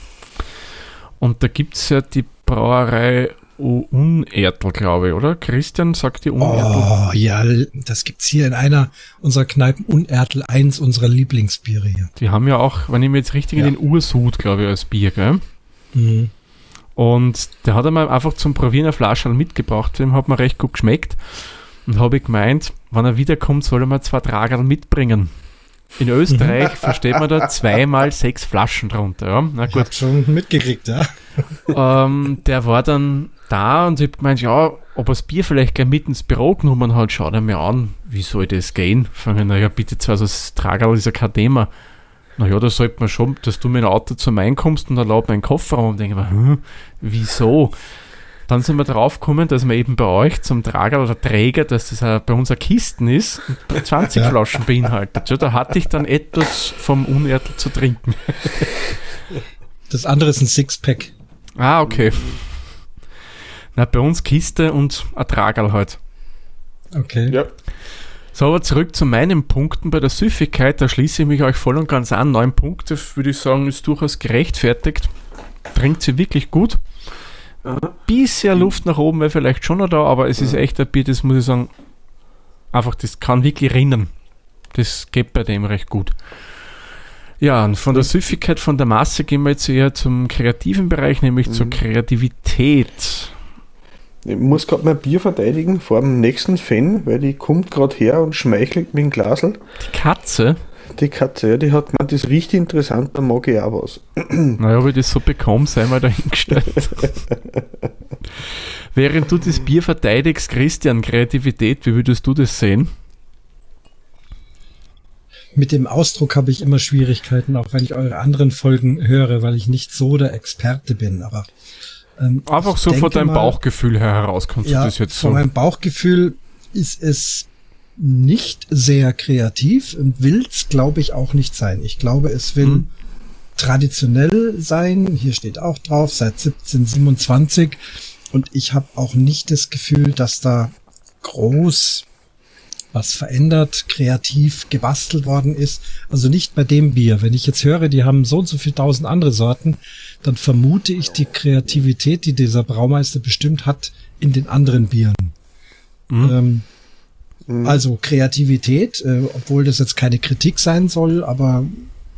[SPEAKER 2] und da gibt es ja die Brauerei Unertl, glaube ich, oder? Christian sagt die
[SPEAKER 4] Unertl. Oh, ja, das gibt es hier in einer unserer Kneipen Unertl, eins unserer Lieblingsbiere hier.
[SPEAKER 2] Die haben ja auch, wenn ich mir jetzt richtig ja. in den Ursud, glaube ich, als Bier, gell? Mhm. Und der hat einmal einfach zum Probieren eine Flasche mitgebracht, dem hat mir recht gut geschmeckt. Und habe ich gemeint, wenn er wiederkommt, soll er mir zwei Tragerl mitbringen. In Österreich versteht man da zweimal sechs Flaschen drunter. Ja?
[SPEAKER 4] Na gut. Ich schon mitgekriegt, ja.
[SPEAKER 2] Ähm, der war dann da und ich habe gemeint, ja, ob er das Bier vielleicht gleich mit ins Büro genommen hat, schaut er mir an, wie soll das gehen? Fangen, naja, bitte zwar, also das Tragerl ist ja kein Thema. Naja, da sollte man schon, dass du mit dem Auto zum Main kommst und erlaubt meinen Kofferraum und denke mir, hm, wieso? Dann sind wir drauf gekommen, dass man eben bei euch zum Trager oder Träger, dass das bei uns eine Kisten ist und 20 ja. Flaschen beinhaltet. Ja, da hatte ich dann etwas vom Unertel zu trinken.
[SPEAKER 4] Das andere ist ein Sixpack.
[SPEAKER 2] Ah, okay. Na, bei uns Kiste und ein Tragerl halt.
[SPEAKER 4] Okay. Ja.
[SPEAKER 2] So, aber zurück zu meinen Punkten bei der Süffigkeit. Da schließe ich mich euch voll und ganz an. Neun Punkte, würde ich sagen, ist durchaus gerechtfertigt. Trinkt sie wirklich gut. Ein bisschen Luft nach oben wäre vielleicht schon noch da, aber es ist echt ein Bier, das muss ich sagen, einfach, das kann wirklich rinnen. Das geht bei dem recht gut. Ja, und von der Süffigkeit, von der Masse gehen wir jetzt eher zum kreativen Bereich, nämlich mhm. zur Kreativität.
[SPEAKER 3] Ich muss gerade mein Bier verteidigen vor dem nächsten Fan, weil die kommt gerade her und schmeichelt mit dem Glasel.
[SPEAKER 2] Die Katze?
[SPEAKER 3] Die Katze, ja, die hat gemeint, das riecht interessant, da mag ich auch was.
[SPEAKER 2] Naja, ob ich das so bekomme, sei mal dahingestellt. Während du das Bier verteidigst, Christian, Kreativität, wie würdest du das sehen?
[SPEAKER 4] Mit dem Ausdruck habe ich immer Schwierigkeiten, auch wenn ich eure anderen Folgen höre, weil ich nicht so der Experte bin, aber
[SPEAKER 2] ähm, Einfach so von deinem mal, Bauchgefühl her heraus kannst
[SPEAKER 4] ja,
[SPEAKER 2] du das jetzt
[SPEAKER 4] so. Von meinem Bauchgefühl ist es nicht sehr kreativ und will's, glaube ich, auch nicht sein. Ich glaube, es will hm. traditionell sein. Hier steht auch drauf, seit 1727. Und ich habe auch nicht das Gefühl, dass da groß was verändert, kreativ gebastelt worden ist. Also nicht bei dem Bier. Wenn ich jetzt höre, die haben so und so viel tausend andere Sorten, dann vermute ich die Kreativität, die dieser Braumeister bestimmt hat, in den anderen Bieren. Mhm. Ähm, mhm. Also Kreativität, äh, obwohl das jetzt keine Kritik sein soll, aber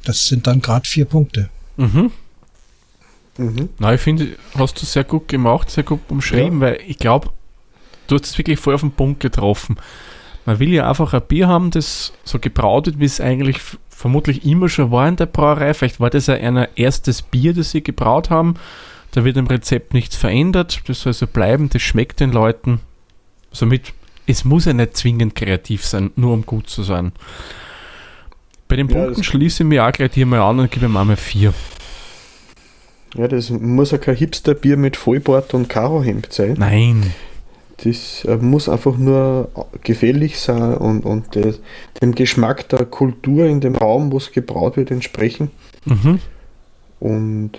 [SPEAKER 4] das sind dann gerade vier Punkte.
[SPEAKER 2] Mhm. Mhm. Na, ich finde, hast du sehr gut gemacht, sehr gut umschrieben, ja. weil ich glaube, du hast es wirklich voll auf den Punkt getroffen. Man will ja einfach ein Bier haben, das so gebraut wird, wie es eigentlich vermutlich immer schon war in der Brauerei. Vielleicht war das ja ein erstes Bier, das sie gebraut haben. Da wird im Rezept nichts verändert. Das soll so bleiben, das schmeckt den Leuten. Somit, es muss ja nicht zwingend kreativ sein, nur um gut zu sein. Bei den ja, Punkten schließe ich mich auch gleich hier mal an und gebe ihm einmal vier.
[SPEAKER 3] Ja, das muss ja kein Hipster-Bier mit Vollbart und Karohemd sein.
[SPEAKER 2] Nein.
[SPEAKER 3] Das äh, muss einfach nur gefällig sein und, und das, dem Geschmack der Kultur in dem Raum, wo es gebraut wird, entsprechen. Mhm. Und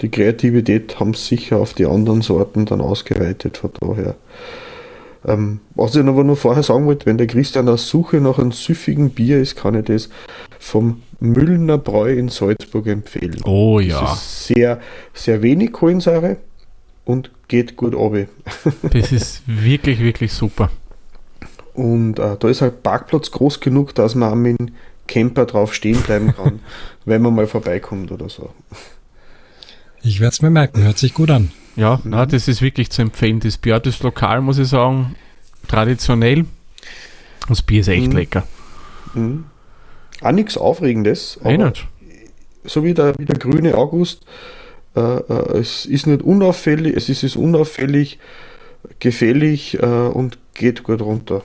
[SPEAKER 3] die Kreativität haben sicher auf die anderen Sorten dann ausgeweitet von daher. Ähm, was ich aber nur vorher sagen wollte, wenn der Christian auf Suche nach einem süffigen Bier ist, kann ich das vom Müllner Bräu in Salzburg empfehlen.
[SPEAKER 2] Oh ja. Das
[SPEAKER 3] ist sehr, sehr wenig Kohlensäure und geht gut runter.
[SPEAKER 2] das ist wirklich, wirklich super.
[SPEAKER 3] Und äh, da ist ein Parkplatz groß genug, dass man auch mit dem Camper drauf stehen bleiben kann, wenn man mal vorbeikommt oder so.
[SPEAKER 4] Ich werde es mir merken, hört sich gut an.
[SPEAKER 2] Ja, mhm. na, das ist wirklich zu empfehlen. Das Bier, das Lokal, muss ich sagen, traditionell. Das Bier ist echt mhm. lecker.
[SPEAKER 3] Mhm. Auch nichts Aufregendes.
[SPEAKER 2] Aber nicht.
[SPEAKER 3] So wie der, wie der grüne August äh, äh, es ist nicht unauffällig, es ist, ist unauffällig, gefällig äh, und geht gut runter.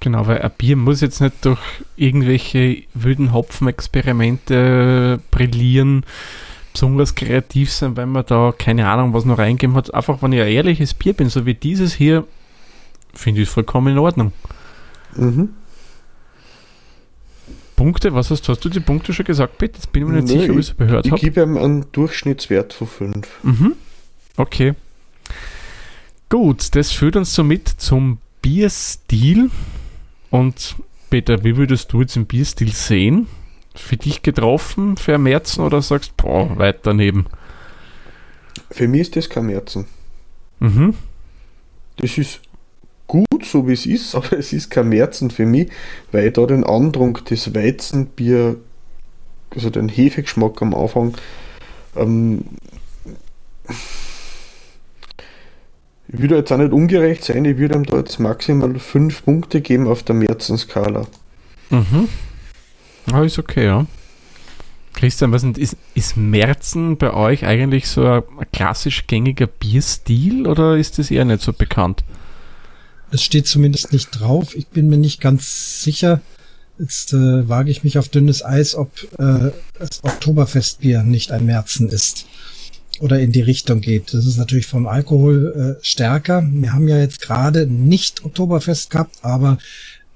[SPEAKER 2] Genau, weil ein Bier muss jetzt nicht durch irgendwelche wilden Hopfenexperimente brillieren, besonders kreativ sein, weil man da keine Ahnung, was noch reingeben hat. Einfach, wenn ich ein ehrliches Bier bin, so wie dieses hier, finde ich es vollkommen in Ordnung. Mhm. Punkte, was hast, hast du die Punkte schon gesagt, bitte? Jetzt bin ich mir nicht nee, sicher, ob ich es gehört habe.
[SPEAKER 3] Ich gebe ihm einen Durchschnittswert von 5.
[SPEAKER 2] Mhm. Okay. Gut, das führt uns somit zum Bierstil. Und Peter, wie würdest du jetzt den Bierstil sehen? Für dich getroffen, für Märzen oder sagst, boah, weit daneben?
[SPEAKER 3] Für mich ist das kein Märzen. Mhm. Das ist gut, so wie es ist, aber es ist kein Märzen für mich, weil ich da den Andrunk des Weizenbier, also den Hefegeschmack am Anfang, ähm, ich würde jetzt auch nicht ungerecht sein, ich würde ihm da jetzt maximal 5 Punkte geben auf der Märzenskala.
[SPEAKER 2] Mhm. Ah, ist okay, ja. Christian, was ist, ist Märzen bei euch eigentlich so ein, ein klassisch gängiger Bierstil oder ist das eher nicht so bekannt?
[SPEAKER 4] Es steht zumindest nicht drauf. Ich bin mir nicht ganz sicher. Jetzt äh, wage ich mich auf dünnes Eis, ob äh, das Oktoberfestbier nicht ein Märzen ist oder in die Richtung geht. Das ist natürlich vom Alkohol äh, stärker. Wir haben ja jetzt gerade nicht Oktoberfest gehabt, aber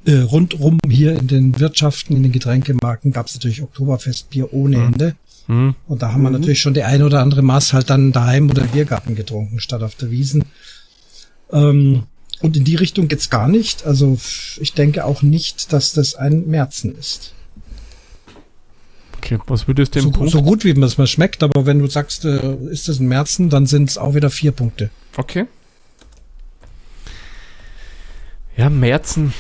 [SPEAKER 4] äh, rundrum hier in den Wirtschaften, in den Getränkemarken gab es natürlich Oktoberfestbier ohne mhm. Ende. Mhm. Und da haben wir mhm. natürlich schon die ein oder andere Maß halt dann daheim oder im Biergarten getrunken, statt auf der Wiesen. Ähm, und in die Richtung geht's gar nicht. Also ich denke auch nicht, dass das ein Märzen ist.
[SPEAKER 2] Okay, was würdest du
[SPEAKER 4] dem so, so gut wie man es mal schmeckt, aber wenn du sagst, äh, ist das ein Märzen, dann sind es auch wieder vier Punkte.
[SPEAKER 2] Okay. Ja, Märzen.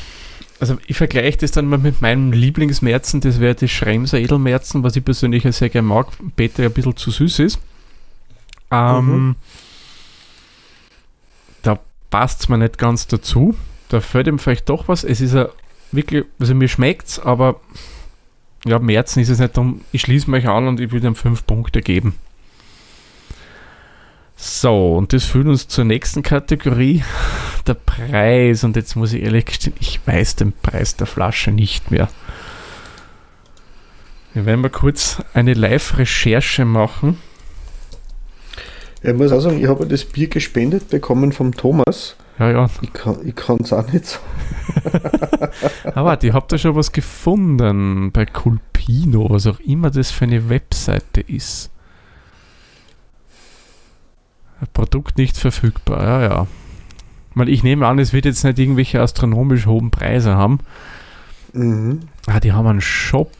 [SPEAKER 2] Also ich vergleiche das dann mal mit meinem Lieblingsmärzen, das wäre das Schremser Edelmärzen, was ich persönlich sehr gerne mag. Peter ein bisschen zu süß ist. Ähm, mhm passt es mir nicht ganz dazu. Da fällt ihm vielleicht doch was. Es ist ja wirklich, also mir schmeckt es, aber ja, im Märzen ist es nicht darum, ich schließe mich an und ich würde ihm fünf Punkte geben. So, und das führt uns zur nächsten Kategorie, der Preis. Und jetzt muss ich ehrlich gestehen, ich weiß den Preis der Flasche nicht mehr. Wir werden mal kurz eine Live-Recherche machen.
[SPEAKER 3] Ich muss auch sagen, ich habe das Bier gespendet bekommen vom Thomas.
[SPEAKER 2] Ja, ja.
[SPEAKER 3] Ich kann es auch nicht sagen.
[SPEAKER 2] Aber die habt ihr schon was gefunden bei Culpino, was auch immer das für eine Webseite ist. Produkt nicht verfügbar, ja, ja. Weil ich nehme an, es wird jetzt nicht irgendwelche astronomisch hohen Preise haben.
[SPEAKER 3] Mhm.
[SPEAKER 2] Ah, die haben einen Shop.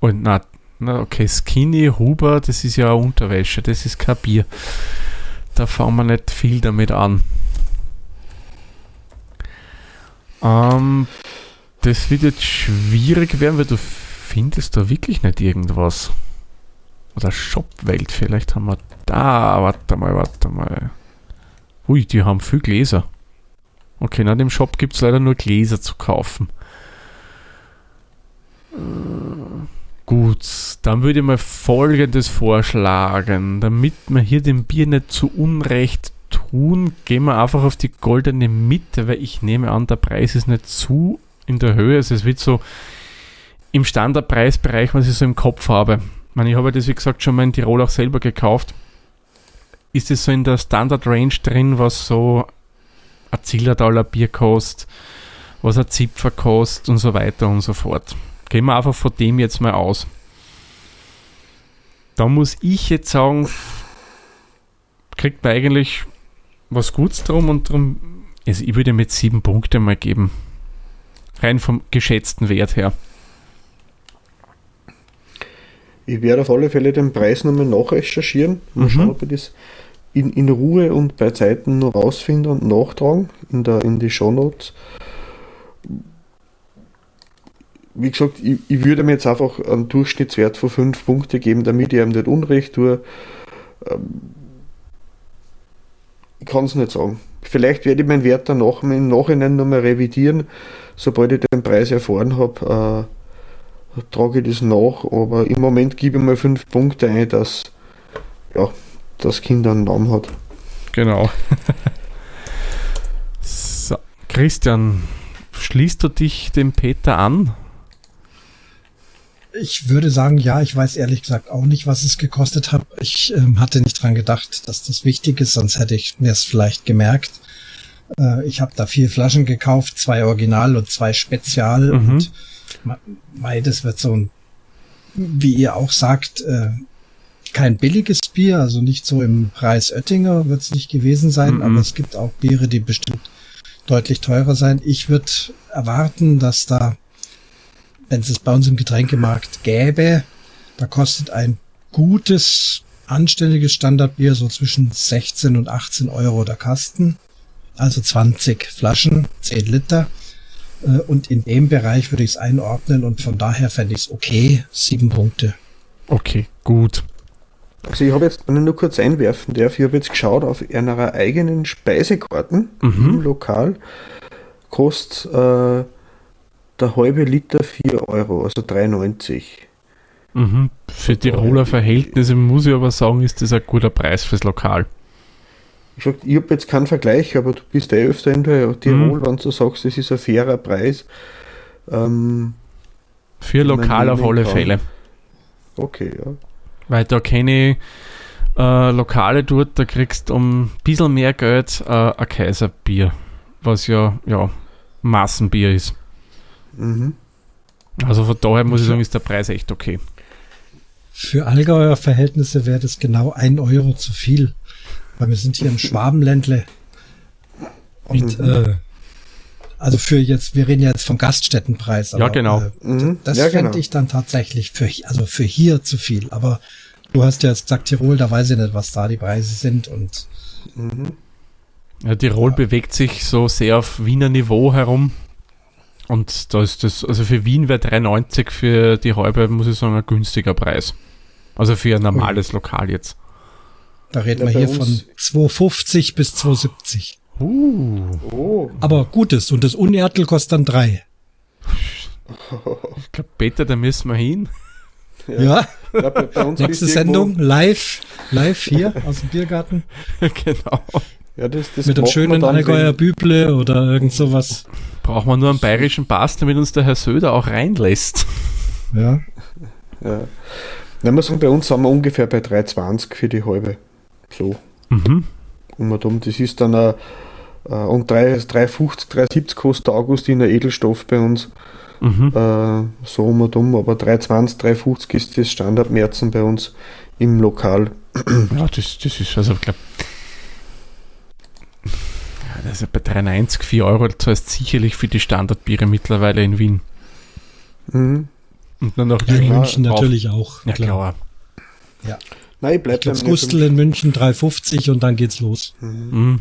[SPEAKER 2] Und na, na, okay, Skinny, Huber, das ist ja Unterwäsche, das ist kein Bier. Da fangen wir nicht viel damit an. Ähm, das wird jetzt schwierig werden, weil du findest da wirklich nicht irgendwas. Oder Shopwelt, vielleicht haben wir da. Warte mal, warte mal. Ui, die haben viel Gläser. Okay, na, dem Shop gibt es leider nur Gläser zu kaufen. Äh, Gut, dann würde ich mal folgendes vorschlagen. Damit wir hier dem Bier nicht zu Unrecht tun, gehen wir einfach auf die goldene Mitte, weil ich nehme an, der Preis ist nicht zu in der Höhe. Also es wird so im Standardpreisbereich, was ich so im Kopf habe. Ich, meine, ich habe das, wie gesagt, schon mal in Tirol auch selber gekauft. Ist es so in der Standard-Range drin, was so ein Zillertaler Bier kostet, was ein Zipfer kostet und so weiter und so fort. Gehen wir einfach von dem jetzt mal aus. Da muss ich jetzt sagen, kriegt man eigentlich was Gutes drum und drum. Also ich würde mit sieben Punkte mal geben. Rein vom geschätzten Wert her.
[SPEAKER 3] Ich werde auf alle Fälle den Preis nochmal nachrecherchieren. Mal
[SPEAKER 2] Mhm.
[SPEAKER 3] schauen, ob ich das in, in Ruhe und bei Zeiten noch rausfinde und nachtragen in, der, in die Shownotes. Wie gesagt, ich, ich würde mir jetzt einfach einen Durchschnittswert von 5 Punkte geben, damit ich ihm nicht Unrecht tue. Ähm, Ich kann es nicht sagen. Vielleicht werde ich meinen Wert danach im Nachhinein nochmal revidieren, sobald ich den Preis erfahren habe. Trage ich das nach, aber im Moment gebe ich mal fünf Punkte ein, dass ja, das Kind einen Namen hat.
[SPEAKER 2] Genau. so, Christian, schließt du dich dem Peter an?
[SPEAKER 4] Ich würde sagen, ja, ich weiß ehrlich gesagt auch nicht, was es gekostet hat. Ich ähm, hatte nicht dran gedacht, dass das wichtig ist, sonst hätte ich mir es vielleicht gemerkt. Äh, ich habe da vier Flaschen gekauft, zwei Original und zwei Spezial.
[SPEAKER 2] Mhm.
[SPEAKER 4] Und mei, das wird so ein, wie ihr auch sagt, äh, kein billiges Bier, also nicht so im Preis Oettinger wird es nicht gewesen sein,
[SPEAKER 2] Mhm.
[SPEAKER 4] aber es gibt auch Biere, die bestimmt deutlich teurer sein. Ich würde erwarten, dass da wenn es es bei uns im Getränkemarkt gäbe, da kostet ein gutes, anständiges Standardbier so zwischen 16 und 18 Euro der Kasten. Also 20 Flaschen, 10 Liter. Äh, Und in dem Bereich würde ich es einordnen und von daher fände ich es okay. Sieben Punkte.
[SPEAKER 2] Okay, gut.
[SPEAKER 3] Also ich habe jetzt, wenn ich nur kurz einwerfen darf, ich habe jetzt geschaut auf einer eigenen Speisekarten
[SPEAKER 2] Mhm.
[SPEAKER 3] im Lokal, kostet äh, der halbe Liter 4 Euro, also 3,90.
[SPEAKER 2] Mhm. Für Tiroler Verhältnisse muss ich aber sagen, ist das ein guter Preis fürs Lokal.
[SPEAKER 3] Ich, sag, ich habe jetzt keinen Vergleich, aber du bist eh öfter in der Tirol, wenn du sagst, das ist ein fairer Preis. Ähm,
[SPEAKER 2] Für Lokal auf alle
[SPEAKER 3] kann.
[SPEAKER 2] Fälle.
[SPEAKER 3] okay, ja.
[SPEAKER 2] Weil da kenne ich äh, Lokale dort, da kriegst du um ein bisschen mehr Geld äh, ein Kaiserbier, was ja, ja Massenbier ist.
[SPEAKER 3] Mhm.
[SPEAKER 2] Also von daher muss ich sagen, ist der Preis echt okay.
[SPEAKER 4] Für Allgäuer Verhältnisse wäre das genau ein Euro zu viel. Weil wir sind hier im Schwabenländle. Und
[SPEAKER 3] Mhm.
[SPEAKER 4] äh, also für jetzt, wir reden ja jetzt vom Gaststättenpreis.
[SPEAKER 2] Ja, genau.
[SPEAKER 4] Äh,
[SPEAKER 3] Mhm.
[SPEAKER 4] das
[SPEAKER 3] ja,
[SPEAKER 4] fände
[SPEAKER 3] genau.
[SPEAKER 4] ich dann tatsächlich für, also für hier zu viel. Aber du hast ja jetzt gesagt Tirol, da weiß ich nicht, was da die Preise sind. Und
[SPEAKER 3] Mhm.
[SPEAKER 2] Ja, Tirol bewegt sich so sehr auf Wiener Niveau herum. Und da ist das, also für Wien wäre 3,90 für die halbe, muss ich sagen, ein günstiger Preis. Also für ein normales Lokal jetzt.
[SPEAKER 4] Da reden
[SPEAKER 3] Ja,
[SPEAKER 4] wir
[SPEAKER 3] bei
[SPEAKER 4] hier von
[SPEAKER 3] uns-
[SPEAKER 4] 2,50 bis 2,70.
[SPEAKER 2] Uh,
[SPEAKER 3] Oh,
[SPEAKER 4] Aber gutes. Und das Unertel kostet dann drei.
[SPEAKER 2] ich glaube, Peter, da müssen wir hin.
[SPEAKER 4] Ja.
[SPEAKER 3] ja, bei, bei uns
[SPEAKER 4] Nächste Sendung live, live hier aus dem Biergarten.
[SPEAKER 2] genau.
[SPEAKER 3] Ja, das, das
[SPEAKER 4] mit einem
[SPEAKER 3] man
[SPEAKER 4] schönen Allgäuer
[SPEAKER 3] wenn-
[SPEAKER 4] Büble oder irgend sowas.
[SPEAKER 2] Brauchen wir nur einen bayerischen Pass, damit uns der Herr Söder auch reinlässt.
[SPEAKER 4] Ja.
[SPEAKER 3] Ja. Nein, wir sagen, bei uns sind wir ungefähr bei 3,20 für die halbe. So,
[SPEAKER 2] Mhm.
[SPEAKER 3] um und um. Das ist dann ein, äh, und 3 3,50, 3,70 kostet der Augustiner Edelstoff bei uns.
[SPEAKER 2] Mhm.
[SPEAKER 3] Äh, so um und um. Aber 3,20, 3,50 ist das Standardmärzen bei uns im Lokal.
[SPEAKER 2] Ja, das, das ist, also ich glaube, ja, das ist bei 3,90, 4 Euro zahlst sicherlich für die Standardbiere mittlerweile in Wien.
[SPEAKER 3] Mhm.
[SPEAKER 2] Und dann noch
[SPEAKER 4] Ja, in
[SPEAKER 3] klar,
[SPEAKER 4] München
[SPEAKER 2] auf-
[SPEAKER 4] natürlich auch.
[SPEAKER 2] Ja, klar.
[SPEAKER 3] Nein, ich
[SPEAKER 4] Ich
[SPEAKER 3] bleib bei meinen
[SPEAKER 4] Gustel in München 3,50 und dann geht's los.
[SPEAKER 3] Mhm.
[SPEAKER 2] Mhm.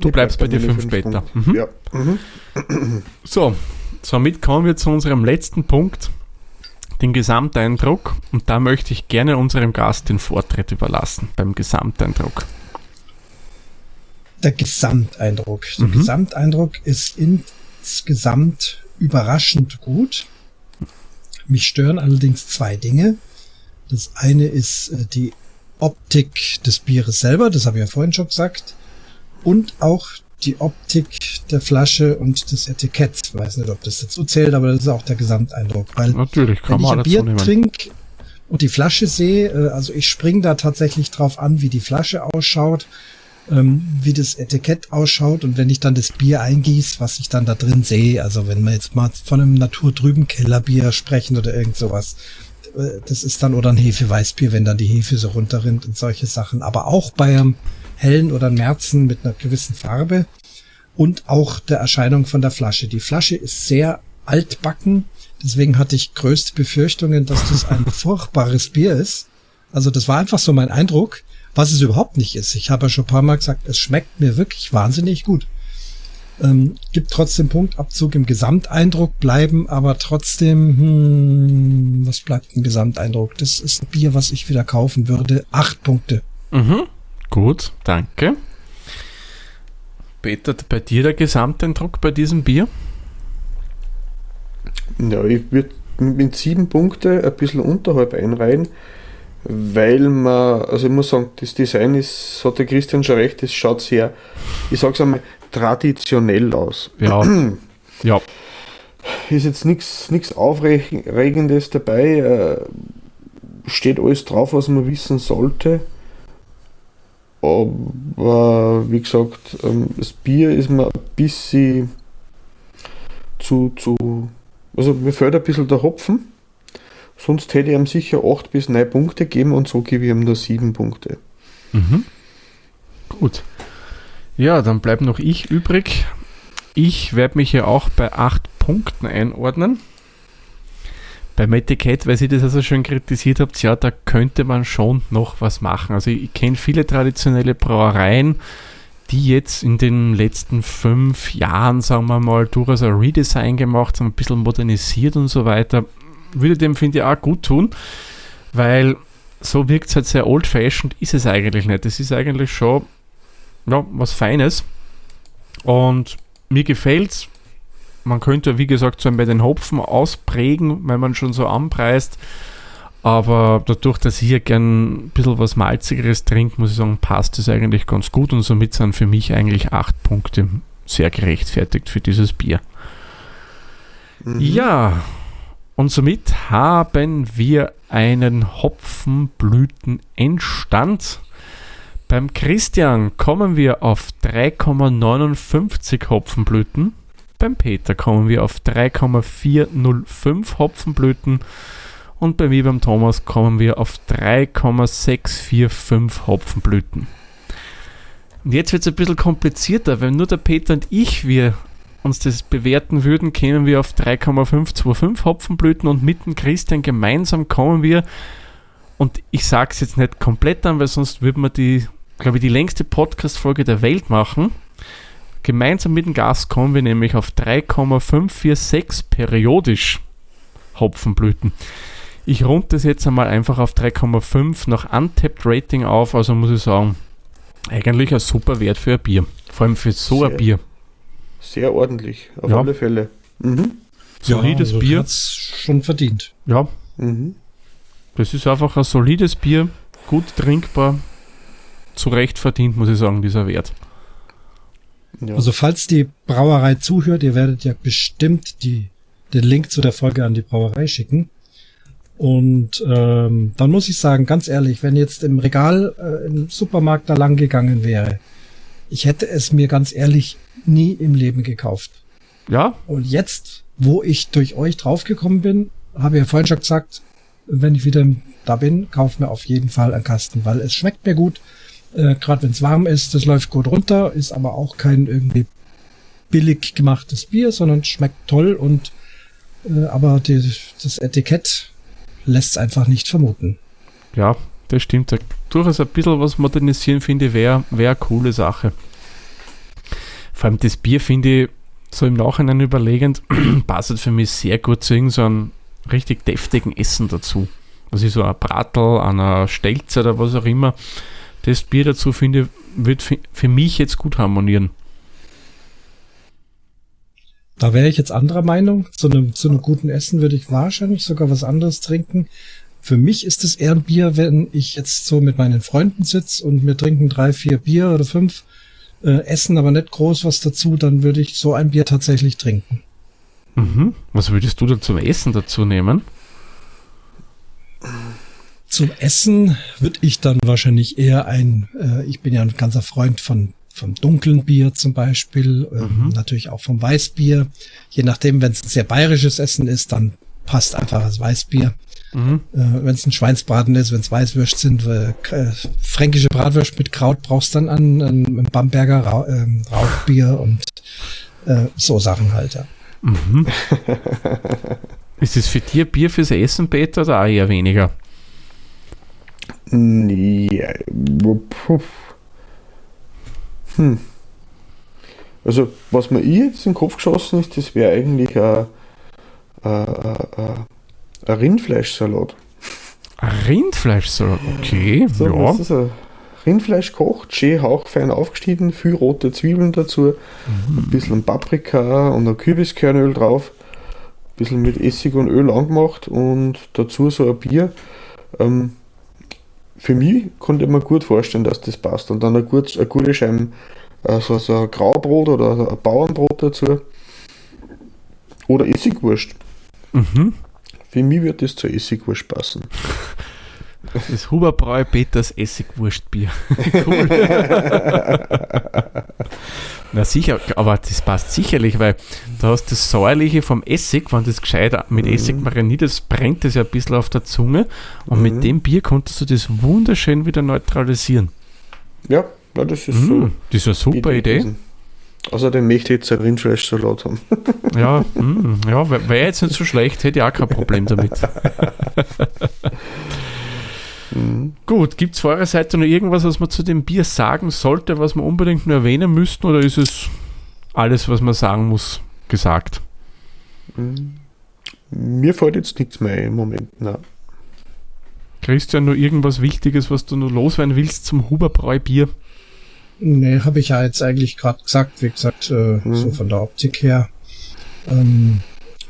[SPEAKER 2] Du
[SPEAKER 3] Ich
[SPEAKER 2] bleibst bei dir
[SPEAKER 3] meinen
[SPEAKER 2] 5
[SPEAKER 3] fünf. Punkten.
[SPEAKER 2] Mhm.
[SPEAKER 3] Ja. Mhm.
[SPEAKER 2] So, somit kommen wir zu unserem letzten Punkt, den Gesamteindruck. Und da möchte ich gerne unserem Gast den Vortritt überlassen beim Gesamteindruck.
[SPEAKER 4] Der Gesamteindruck. Der
[SPEAKER 2] Mhm.
[SPEAKER 4] Gesamteindruck ist insgesamt überraschend gut. Mich stören allerdings zwei Dinge. Das eine ist äh, die Optik des Bieres selber, das habe ich ja vorhin schon gesagt. Und auch die Optik der Flasche und des Etiketts. Ich weiß nicht, ob das dazu zählt, aber das ist auch der Gesamteindruck. Weil
[SPEAKER 2] Natürlich, kann
[SPEAKER 4] wenn ich
[SPEAKER 2] man
[SPEAKER 4] ein
[SPEAKER 2] auch dazu
[SPEAKER 4] Bier trinke und die Flasche sehe, äh, also ich spring da tatsächlich drauf an, wie die Flasche ausschaut, ähm, wie das Etikett ausschaut und wenn ich dann das Bier eingieße, was ich dann da drin sehe, also wenn wir jetzt mal von einem naturtrüben Kellerbier sprechen oder irgend sowas, das ist dann oder ein Hefeweißbier, wenn dann die Hefe so runterrinnt und solche Sachen, aber auch bei einem hellen oder Märzen mit einer gewissen Farbe und auch der Erscheinung von der Flasche. Die Flasche ist sehr altbacken, deswegen hatte ich größte Befürchtungen, dass das ein furchtbares Bier ist. Also das war einfach so mein Eindruck, was es überhaupt nicht ist. Ich habe ja schon ein paar Mal gesagt, es schmeckt mir wirklich wahnsinnig gut. Ähm, gibt trotzdem Punktabzug im Gesamteindruck, bleiben aber trotzdem, hm, was bleibt im Gesamteindruck? Das ist ein Bier, was ich wieder kaufen würde. Acht Punkte.
[SPEAKER 2] Mhm. Gut, danke. Peter, bei dir der Gesamteindruck bei diesem Bier?
[SPEAKER 3] Ja, ich würde mit sieben Punkte ein bisschen unterhalb einreihen, weil man, also ich muss sagen, das Design ist, hat der Christian schon recht, es schaut sehr, ich sag's einmal, traditionell aus.
[SPEAKER 2] Ja. ja.
[SPEAKER 3] Ist jetzt nichts Aufregendes dabei, äh, steht alles drauf, was man wissen sollte. Aber wie gesagt, ähm, das Bier ist mir ein bisschen zu, zu also mir fehlt ein bisschen der Hopfen. Sonst hätte ich ihm sicher 8 bis 9 Punkte gegeben und so gebe ich ihm nur 7 Punkte.
[SPEAKER 2] Mhm. Gut. Ja, dann bleibt noch ich übrig. Ich werde mich ja auch bei 8 Punkten einordnen. Beim Etikett, weil Sie das also schon kritisiert habt, ja, da könnte man schon noch was machen. Also ich kenne viele traditionelle Brauereien, die jetzt in den letzten fünf Jahren, sagen wir mal, durchaus ein Redesign gemacht haben, ein bisschen modernisiert und so weiter. Würde dem, finde ich, auch gut tun, weil so wirkt es halt sehr old-fashioned, ist es eigentlich nicht. Es ist eigentlich schon ja, was Feines. Und mir gefällt's. Man könnte, wie gesagt, so bei den Hopfen ausprägen, wenn man schon so anpreist. Aber dadurch, dass ich hier gern ein bisschen was Malzigeres trinke, muss ich sagen, passt es eigentlich ganz gut. Und somit sind für mich eigentlich acht Punkte sehr gerechtfertigt für dieses Bier.
[SPEAKER 3] Mhm.
[SPEAKER 2] Ja, und somit haben wir einen Hopfenblütenendstand. Beim Christian kommen wir auf 3,59 Hopfenblüten. Beim Peter kommen wir auf 3,405 Hopfenblüten. Und bei mir, beim Thomas, kommen wir auf 3,645 Hopfenblüten. Und jetzt wird es ein bisschen komplizierter, weil nur der Peter und ich, wir uns das bewerten würden, kämen wir auf 3,525 Hopfenblüten und mit dem Christian gemeinsam kommen wir, und ich sage es jetzt nicht komplett an, weil sonst würden wir die, glaube ich, die längste Podcast-Folge der Welt machen. Gemeinsam mit dem Gast kommen wir nämlich auf 3,546 periodisch Hopfenblüten. Ich runde das jetzt einmal einfach auf 3,5 nach Untapped Rating auf, also muss ich sagen, eigentlich ein super Wert für ein Bier. Vor allem für so ein
[SPEAKER 3] Sehr.
[SPEAKER 2] Bier.
[SPEAKER 3] Sehr ordentlich, auf
[SPEAKER 2] Ja.
[SPEAKER 3] alle Fälle. Mhm.
[SPEAKER 2] Solides
[SPEAKER 4] also
[SPEAKER 2] Bier.
[SPEAKER 4] Schon verdient.
[SPEAKER 2] Ja,
[SPEAKER 3] Mhm.
[SPEAKER 2] das ist einfach ein solides Bier, gut trinkbar, zu Recht verdient, muss ich sagen, dieser Wert.
[SPEAKER 3] Ja.
[SPEAKER 4] Also falls die Brauerei zuhört, ihr werdet ja bestimmt die, den Link zu der Folge an die Brauerei schicken. Und ähm, dann muss ich sagen, ganz ehrlich, wenn jetzt im Regal äh, im Supermarkt da lang gegangen wäre, ich hätte es mir ganz ehrlich nie im Leben gekauft.
[SPEAKER 2] Ja,
[SPEAKER 4] Und jetzt, wo ich durch euch draufgekommen bin, habe ich ja vorhin schon gesagt, wenn ich wieder da bin, kaufe mir auf jeden Fall einen Kasten, weil es schmeckt mir gut. Äh, Gerade wenn es warm ist, das läuft gut runter, ist aber auch kein irgendwie billig gemachtes Bier, sondern schmeckt toll und äh, aber die, das Etikett lässt es einfach nicht vermuten.
[SPEAKER 2] Ja, das stimmt. Durchaus ein bisschen was modernisieren, finde ich, wäre wär eine coole Sache. Vor allem das Bier, finde ich, so im Nachhinein überlegend, passt für mich sehr gut zu irgendeinem richtig deftigen Essen dazu. Also so ein Bratel, einer Stelze oder was auch immer. Das Bier dazu, finde wird für mich jetzt gut harmonieren.
[SPEAKER 4] Da wäre ich jetzt anderer Meinung. Zu einem, zu einem guten Essen würde ich wahrscheinlich sogar was anderes trinken. Für mich ist es eher ein Bier, wenn ich jetzt so mit meinen Freunden sitze und wir trinken drei, vier Bier oder fünf, äh, essen aber nicht groß was dazu, dann würde ich so ein Bier tatsächlich trinken.
[SPEAKER 2] Mhm. Was würdest du da zum Essen dazu nehmen?
[SPEAKER 4] Zum Essen würde ich dann wahrscheinlich eher ein, äh, ich bin ja ein ganzer Freund von vom dunklen Bier zum Beispiel, ähm, mhm. natürlich auch vom Weißbier. Je nachdem, wenn es ein sehr bayerisches Essen ist, dann passt einfach das Weißbier. Mhm. Äh, wenn es ein Schweinsbraten ist, wenn es Weißwürst sind, äh, fränkische Bratwürst mit Kraut brauchst dann an, an Bamberger Ra äh, Rauchbier und äh, so Sachen halt. Ja. Mhm.
[SPEAKER 2] ist es für dir Bier fürs Essen, Peter, oder eher weniger?
[SPEAKER 3] Nee. Hm. Also, was mir jetzt in den Kopf geschossen ist, das wäre eigentlich ein, ein, ein, ein Rindfleischsalat.
[SPEAKER 2] Ein Rindfleischsalat, okay.
[SPEAKER 3] So, ja. Das ist ein Rindfleisch kocht, schön hauchfein aufgeschnitten, viel rote Zwiebeln dazu, mhm. ein bisschen Paprika und ein Kürbiskernöl drauf, ein bisschen mit Essig und Öl angemacht und dazu so ein Bier. Ähm, für mich konnte ich mir gut vorstellen, dass das passt. Und dann eine, gut, eine gute Scheibe, also so ein Graubrot oder ein Bauernbrot dazu. Oder Essigwurst. Mhm. Für mich wird das zur Essigwurst passen.
[SPEAKER 2] Das Huberbräu Peters Essigwurstbier. cool. Na sicher, aber das passt sicherlich, weil da hast das Säuerliche vom Essig, wenn das gescheit mit mhm. Essig mariniert ist, brennt das ja ein bisschen auf der Zunge und mhm. mit dem Bier konntest du das wunderschön wieder neutralisieren.
[SPEAKER 3] Ja, ja das ist mhm. so.
[SPEAKER 2] Das ist eine super Idee. Gewesen.
[SPEAKER 3] Außerdem möchte ich jetzt ein Rindfleischsalat haben.
[SPEAKER 2] ja, mh, ja wäre jetzt nicht so schlecht, hätte ich auch kein Problem damit. Mhm. Gut, gibt es von eurer Seite noch irgendwas, was man zu dem Bier sagen sollte, was wir unbedingt nur erwähnen müssten, oder ist es alles, was man sagen muss, gesagt?
[SPEAKER 3] Mhm. Mir fällt jetzt nichts mehr im Moment. Nein.
[SPEAKER 2] Christian, nur irgendwas Wichtiges, was du nur loswerden willst zum Huberbräu-Bier?
[SPEAKER 4] Nee, habe ich ja jetzt eigentlich gerade gesagt, wie gesagt, äh, mhm. so von der Optik her. Ähm,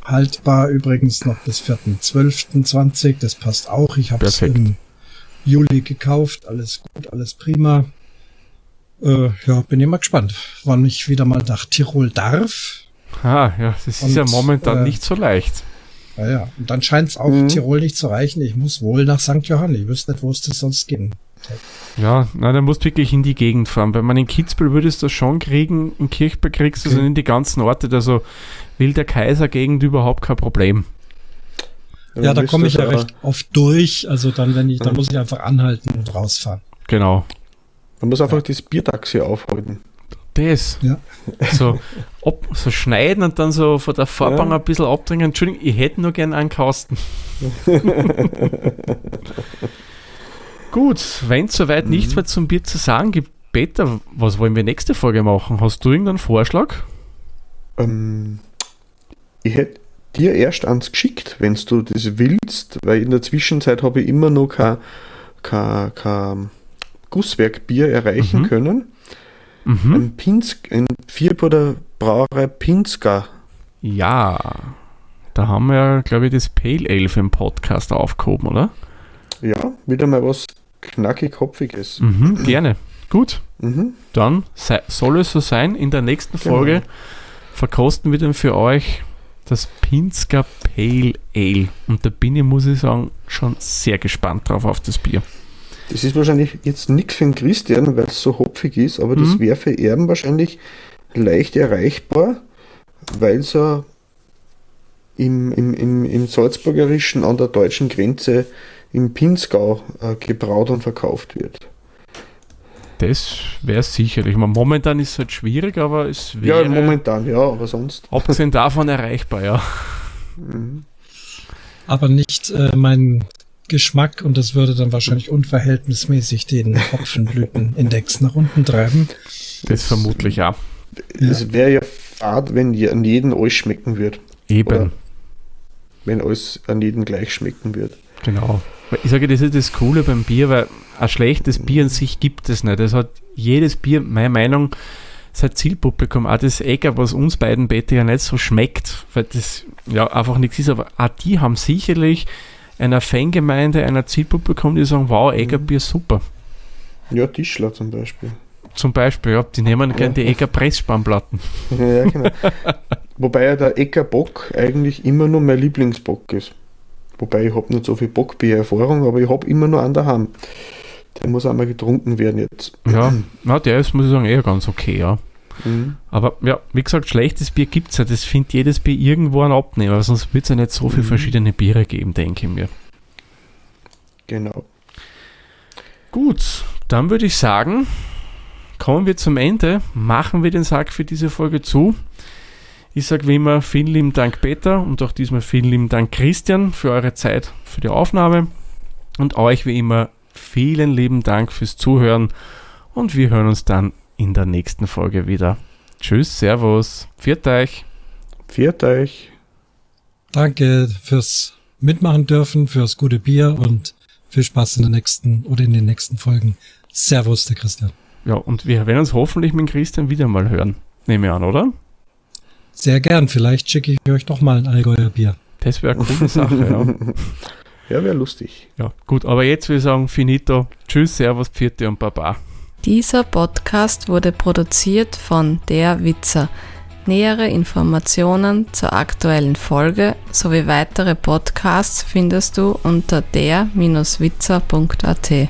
[SPEAKER 4] haltbar übrigens noch bis 4.12.20, das passt auch. Ich habe es im Juli gekauft, alles gut, alles prima. Äh, ja, bin immer gespannt, wann ich wieder mal nach Tirol darf.
[SPEAKER 2] Ah, ja, das und, ist ja momentan äh, nicht so leicht.
[SPEAKER 4] Ja, ja. Und dann scheint es auch mhm. Tirol nicht zu reichen. Ich muss wohl nach St. Johann. Ich wüsste nicht, wo es das sonst ging.
[SPEAKER 2] Ja, na, dann musst du wirklich in die Gegend fahren. Wenn man in Kitzbühel würdest du das schon kriegen, in Kirchberg kriegst du okay. in die ganzen Orte, also Wilder Kaiser Gegend überhaupt kein Problem.
[SPEAKER 4] Ja, da komme ich ja recht oft durch. Also dann, wenn ich, dann muss ich einfach anhalten und rausfahren.
[SPEAKER 2] Genau.
[SPEAKER 3] Man muss einfach ja. das Biertaxi aufhalten.
[SPEAKER 2] Das. Ja. So, ob, so schneiden und dann so von der Fahrbahn ja. ein bisschen abdrängen. Entschuldigung, ich hätte nur gern einen Kasten. Gut, wenn es soweit mhm. nichts mehr zum Bier zu sagen gibt, Peter, was wollen wir nächste Folge machen? Hast du irgendeinen Vorschlag?
[SPEAKER 3] Ähm, ich hätte dir erst ans geschickt, wenn du das willst, weil in der Zwischenzeit habe ich immer noch kein, kein, kein Gusswerkbier erreichen mhm. können. Mhm. Ein, Pinsk, ein Vierburger Brauerei Pinska.
[SPEAKER 2] Ja, da haben wir, glaube ich, das Pale Ale im Podcast aufgehoben, oder?
[SPEAKER 3] Ja, wieder mal was knackig-kopfiges.
[SPEAKER 2] Mhm, gerne. Gut. Mhm. Dann sei, soll es so sein. In der nächsten genau. Folge genau. verkosten wir dann für euch das Pinsker Pale Ale. Und da bin ich, muss ich sagen, schon sehr gespannt drauf auf das Bier.
[SPEAKER 3] Das ist wahrscheinlich jetzt nichts für den Christian, weil es so hopfig ist, aber das mhm. wäre für Erben wahrscheinlich leicht erreichbar, weil es im, im, im, im Salzburgerischen an der deutschen Grenze im Pinzgau äh, gebraut und verkauft wird.
[SPEAKER 2] Das wäre sicherlich. Man, momentan ist es halt schwierig, aber es wäre.
[SPEAKER 3] Ja, momentan, ja, aber sonst.
[SPEAKER 2] Abgesehen davon erreichbar, ja.
[SPEAKER 3] Mhm.
[SPEAKER 4] Aber nicht äh, mein Geschmack und das würde dann wahrscheinlich unverhältnismäßig den Hopfenblütenindex nach unten treiben.
[SPEAKER 2] Das vermutlich ja.
[SPEAKER 3] Es wäre ja fad, wenn an jeden alles schmecken würde.
[SPEAKER 2] Eben,
[SPEAKER 3] Oder? Wenn alles an jeden gleich schmecken wird.
[SPEAKER 2] genau. Ich sage, das ist das Coole beim Bier, weil ein schlechtes Bier an sich gibt es nicht. Es hat jedes Bier, meine Meinung, sein Zielpublikum, auch das Egger, was uns beiden Bette ja nicht so schmeckt, weil das ja einfach nichts ist, aber auch die haben sicherlich einer Fangemeinde, einer Zielpublikum, die sagen, wow, Eggerbier super.
[SPEAKER 3] Ja, Tischler zum Beispiel.
[SPEAKER 2] Zum Beispiel, ja, die nehmen gerne die Egger Pressspannplatten.
[SPEAKER 3] Ja, genau. Wobei ja der Ecker Bock eigentlich immer nur mein Lieblingsbock ist. Wobei ich habe nicht so viel Bockbier-Erfahrung, aber ich habe immer nur einen daheim. Der muss einmal getrunken werden jetzt.
[SPEAKER 2] Ja, na, der ist, muss ich sagen, eher ganz okay, ja.
[SPEAKER 3] Mhm.
[SPEAKER 2] Aber ja, wie gesagt, schlechtes Bier gibt es ja. Das findet jedes Bier irgendwo einen Abnehmer, sonst wird es ja nicht so viele
[SPEAKER 3] Mhm.
[SPEAKER 2] verschiedene Biere geben, denke ich mir.
[SPEAKER 3] Genau.
[SPEAKER 2] Gut, dann würde ich sagen, kommen wir zum Ende. Machen wir den Sack für diese Folge zu. Ich sage wie immer vielen lieben Dank Peter und auch diesmal vielen lieben Dank Christian für eure Zeit, für die Aufnahme und euch wie immer vielen lieben Dank fürs Zuhören und wir hören uns dann in der nächsten Folge wieder. Tschüss, Servus, viert euch.
[SPEAKER 3] Viert euch.
[SPEAKER 4] Danke fürs Mitmachen dürfen, fürs gute Bier und viel Spaß in der nächsten oder in den nächsten Folgen. Servus, der Christian.
[SPEAKER 2] Ja, und wir werden uns hoffentlich mit Christian wieder mal hören. Nehme ich an, oder?
[SPEAKER 4] Sehr gern. Vielleicht schicke ich euch doch mal ein Allgäuer Bier.
[SPEAKER 2] Das wäre eine coole Sache, ja.
[SPEAKER 3] Ja, wäre lustig.
[SPEAKER 2] Ja, gut, aber jetzt würde ich sagen, finito. Tschüss, Servus, Pfiate und Baba.
[SPEAKER 1] Dieser Podcast wurde produziert von Der Witzer. Nähere Informationen zur aktuellen Folge sowie weitere Podcasts findest du unter der-witzer.at.